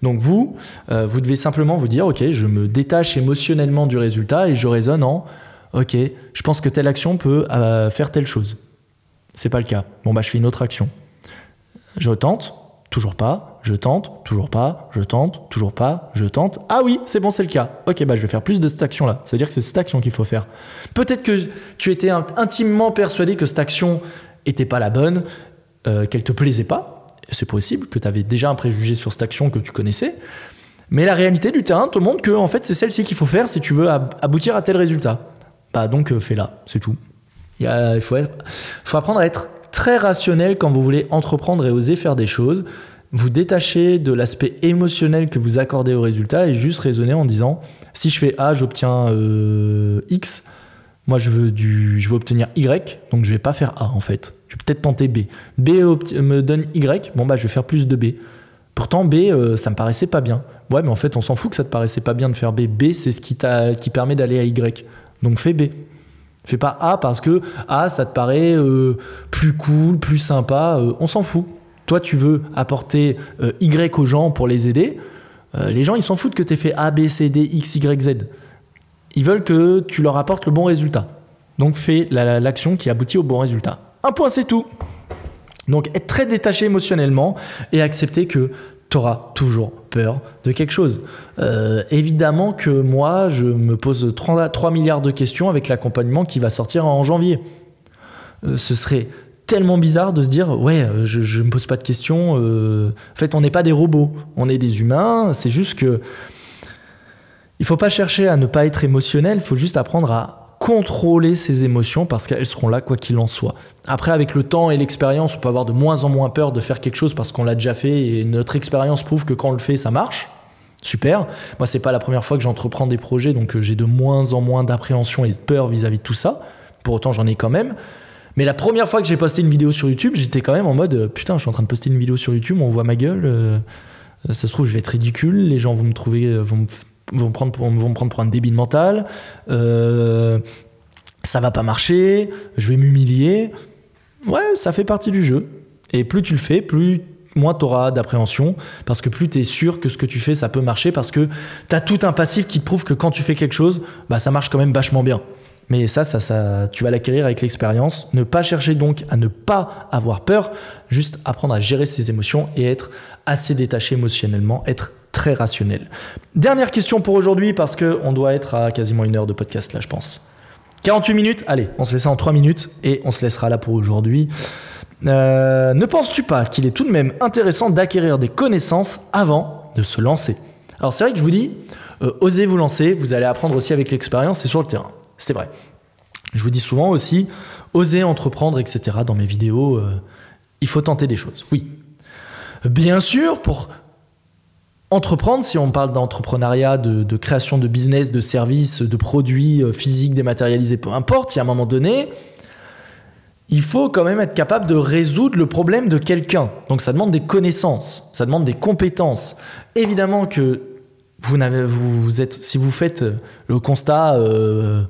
Donc vous, vous devez simplement vous dire, ok, je me détache émotionnellement du résultat et je raisonne en, ok, je pense que telle action peut euh, faire telle chose. C'est pas le cas. Bon, bah, je fais une autre action. Je tente, toujours pas, je tente, toujours pas, je tente, toujours pas, je tente. Ah oui, c'est bon, c'est le cas. Ok, bah, je vais faire plus de cette action-là. Ça veut dire que c'est cette action qu'il faut faire. Peut-être que tu étais intimement persuadé que cette action était pas la bonne, euh, qu'elle te plaisait pas. C'est possible que tu avais déjà un préjugé sur cette action que tu connaissais. Mais la réalité du terrain te montre que en fait, c'est celle-ci qu'il faut faire si tu veux aboutir à tel résultat. Bah donc euh, fais-la, c'est tout. Il, faut, faut apprendre à être très rationnel quand vous voulez entreprendre et oser faire des choses. Vous détacher de l'aspect émotionnel que vous accordez au résultat et juste raisonner en disant si je fais A, j'obtiens euh, X. Moi, je veux, du, je veux obtenir Y, donc je vais pas faire A en fait. Je vais peut-être tenter B. B me donne Y, bon bah je vais faire plus de B. Pourtant, B, euh, ça me paraissait pas bien. Ouais, mais en fait, on s'en fout que ça te paraissait pas bien de faire B. B, c'est ce qui, qui permet d'aller à Y. Donc fais B. Fais pas A parce que A, ça te paraît euh, plus cool, plus sympa. Euh, on s'en fout. Toi, tu veux apporter euh, Y aux gens pour les aider. les gens, ils s'en foutent que tu aies fait A, B, C, D, X, Y, Z. Ils veulent que tu leur apportes le bon résultat. Donc fais l'action qui aboutit au bon résultat. Un point, c'est tout. Donc être très détaché émotionnellement et accepter que tu auras toujours peur de quelque chose. Euh, évidemment que moi, je me pose 3, 3 milliards de questions avec l'accompagnement qui va sortir en janvier. Euh, ce serait tellement bizarre de se dire ouais euh, je ne me pose pas de questions en fait on n'est pas des robots on est des humains c'est juste que il faut pas chercher à ne pas être émotionnel il faut juste apprendre à contrôler ses émotions parce qu'elles seront là quoi qu'il en soit. Après, avec le temps et l'expérience, on peut avoir de moins en moins peur de faire quelque chose parce qu'on l'a déjà fait et notre expérience prouve que quand on le fait, ça marche. Super. Moi, c'est pas la première fois que j'entreprends des projets, donc euh, j'ai de moins en moins d'appréhension et de peur vis-à-vis de tout ça. Pour autant, j'en ai quand même. Mais la première fois que j'ai posté une vidéo sur YouTube, j'étais quand même en mode euh, putain, je suis en train de poster une vidéo sur YouTube, on voit ma gueule. Euh, ça se trouve, je vais être ridicule, les gens vont me trouver, vont me vont me prendre pour, vont me prendre pour un débile mental, euh, ça va pas marcher, je vais m'humilier. Ouais, ça fait partie du jeu. Et plus tu le fais, plus moins tu auras d'appréhension, parce que plus tu es sûr que ce que tu fais, ça peut marcher, parce que tu as tout un passif qui te prouve que quand tu fais quelque chose, bah, ça marche quand même vachement bien. Mais ça, ça, ça tu vas l'acquérir avec l'expérience. Ne pas chercher donc à ne pas avoir peur, juste apprendre à gérer ses émotions et être assez détaché émotionnellement, être très rationnel. Dernière question pour aujourd'hui, parce qu'on doit être à quasiment une heure de podcast là, je pense. 48 minutes, allez, on se laisse en 3 minutes et on se laissera là pour aujourd'hui. Euh, ne penses-tu pas qu'il est tout de même intéressant d'acquérir des connaissances avant de se lancer? Alors c'est vrai que je vous dis, euh, osez vous lancer, vous allez apprendre aussi avec l'expérience et sur le terrain. C'est vrai. Je vous dis souvent aussi, osez entreprendre, etc. Dans mes vidéos, euh, il faut tenter des choses. Oui. Bien sûr, pour entreprendre, si on parle d'entrepreneuriat, de, création de business, de services, de produits euh, physiques dématérialisés, peu importe, il y a un moment donné, il faut quand même être capable de résoudre le problème de quelqu'un. Donc ça demande des connaissances, ça demande des compétences. Évidemment que vous, n'avez, vous êtes, si vous faites euh, le constat euh,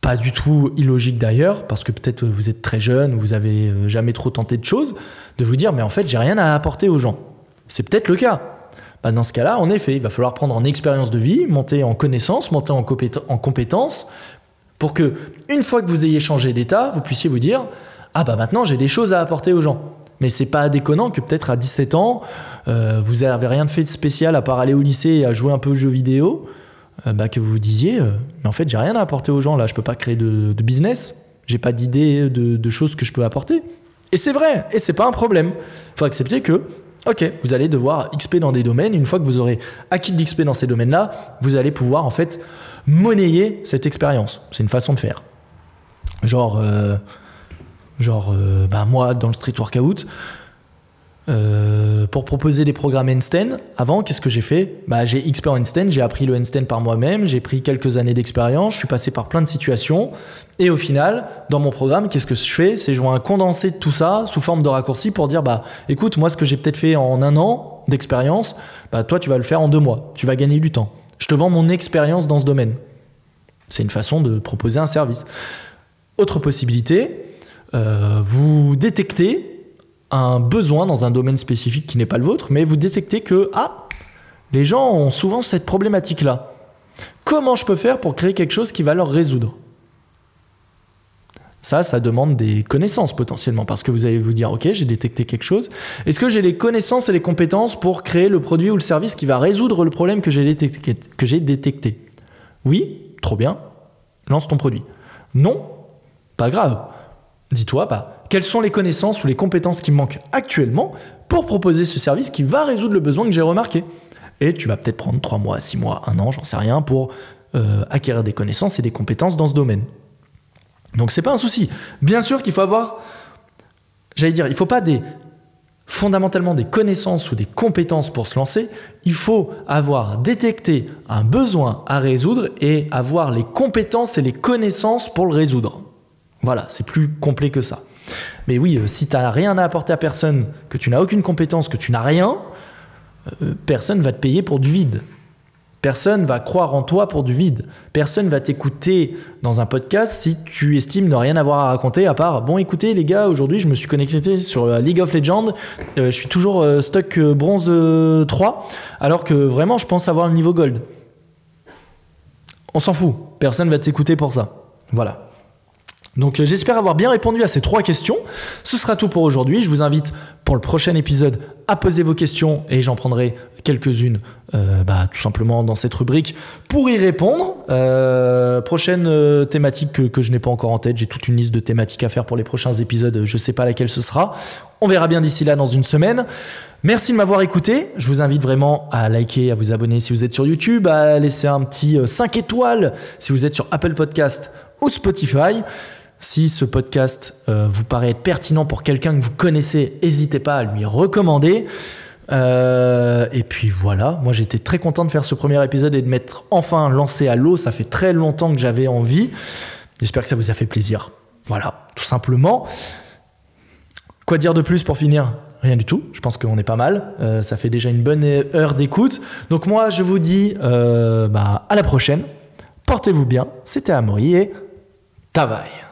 pas du tout illogique d'ailleurs, parce que peut-être vous êtes très jeune, vous avez jamais trop tenté de choses, de vous dire mais en fait j'ai rien à apporter aux gens. C'est peut-être le cas. Bah, dans ce cas-là, en effet, il va falloir prendre en expérience de vie, monter en connaissance, monter en, en compétences, pour que, une fois que vous ayez changé d'état, vous puissiez vous dire Ah bah maintenant j'ai des choses à apporter aux gens. Mais c'est pas déconnant que peut-être à 17 ans, euh, vous n'avez rien fait de spécial à part aller au lycée et à jouer un peu aux jeux vidéo, euh, bah, que vous vous disiez euh, Mais en fait, j'ai rien à apporter aux gens là, je peux pas créer de, business. J'ai pas d'idée de, de choses que je peux apporter. Et c'est vrai, et c'est pas un problème. Il faut accepter que, ok, vous allez devoir XP dans des domaines. Une fois que vous aurez acquis de l'XP dans ces domaines-là, vous allez pouvoir en fait monnayer cette expérience. C'est une façon de faire. Genre, euh, genre euh, bah, moi, dans le street workout, euh, pour proposer des programmes handstand, avant, qu'est-ce que j'ai fait bah, J'ai XP en handstand, j'ai appris le handstand par moi-même, j'ai pris quelques années d'expérience, je suis passé par plein de situations. Et au final, dans mon programme, qu'est-ce que je fais C'est je vois un condensé de tout ça sous forme de raccourci pour dire bah écoute, moi, ce que j'ai peut-être fait en un an d'expérience, bah, toi, tu vas le faire en deux mois. Tu vas gagner du temps. Je te vends mon expérience dans ce domaine. C'est une façon de proposer un service. Autre possibilité, euh, vous détectez un besoin dans un domaine spécifique qui n'est pas le vôtre, mais vous détectez que ah, les gens ont souvent cette problématique-là. Comment je peux faire pour créer quelque chose qui va leur résoudre? Ça, ça demande des connaissances potentiellement, parce que vous allez vous dire, ok, j'ai détecté quelque chose. Est-ce que j'ai les connaissances et les compétences pour créer le produit ou le service qui va résoudre le problème que j'ai détecté, détecté? Oui, trop bien, lance ton produit. Non, pas grave. Dis-toi, bah, quelles sont les connaissances ou les compétences qui manquent actuellement pour proposer ce service qui va résoudre le besoin que j'ai remarqué. Et tu vas peut-être prendre 3 mois, 6 mois, 1 an, j'en sais rien, pour euh, acquérir des connaissances et des compétences dans ce domaine. Donc c'est pas un souci. Bien sûr qu'il faut avoir, j'allais dire, il faut pas des fondamentalement des connaissances ou des compétences pour se lancer, il faut avoir détecté un besoin à résoudre et avoir les compétences et les connaissances pour le résoudre. Voilà, c'est plus complet que ça. Mais oui, euh, si tu n'as rien à apporter à personne, que tu n'as aucune compétence, que tu n'as rien, euh, personne va te payer pour du vide. Personne va croire en toi pour du vide. Personne va t'écouter dans un podcast si tu estimes ne rien avoir à raconter à part bon écoutez les gars aujourd'hui je me suis connecté sur euh, League of Legends, je suis toujours stock bronze 3 alors que vraiment je pense avoir le niveau gold. On s'en fout, personne va t'écouter pour ça. Voilà. Donc euh, j'espère avoir bien répondu à ces trois questions. Ce sera tout pour aujourd'hui. Je vous invite pour le prochain épisode à poser vos questions et j'en prendrai quelques-unes euh, bah, tout simplement dans cette rubrique pour y répondre. Euh, prochaine thématique que, que je n'ai pas encore en tête. J'ai toute une liste de thématiques à faire pour les prochains épisodes. Je ne sais pas laquelle ce sera. On verra bien d'ici là dans une semaine. Merci de m'avoir écouté. Je vous invite vraiment à liker, à vous abonner si vous êtes sur YouTube, à laisser un petit 5 étoiles si vous êtes sur Apple Podcast ou Spotify. Si ce podcast euh, vous paraît pertinent pour quelqu'un que vous connaissez, n'hésitez pas à lui recommander. Euh, et puis voilà, moi j'étais très content de faire ce premier épisode et de m'être enfin lancé à l'eau. Ça fait très longtemps que j'avais envie. J'espère que ça vous a fait plaisir. Voilà, tout simplement. Quoi dire de plus pour finir? Rien du tout, je pense qu'on est pas mal. Euh, ça fait déjà une bonne heure d'écoute. Donc moi je vous dis bah, à la prochaine. Portez-vous bien, c'était Amaury et Tavaille.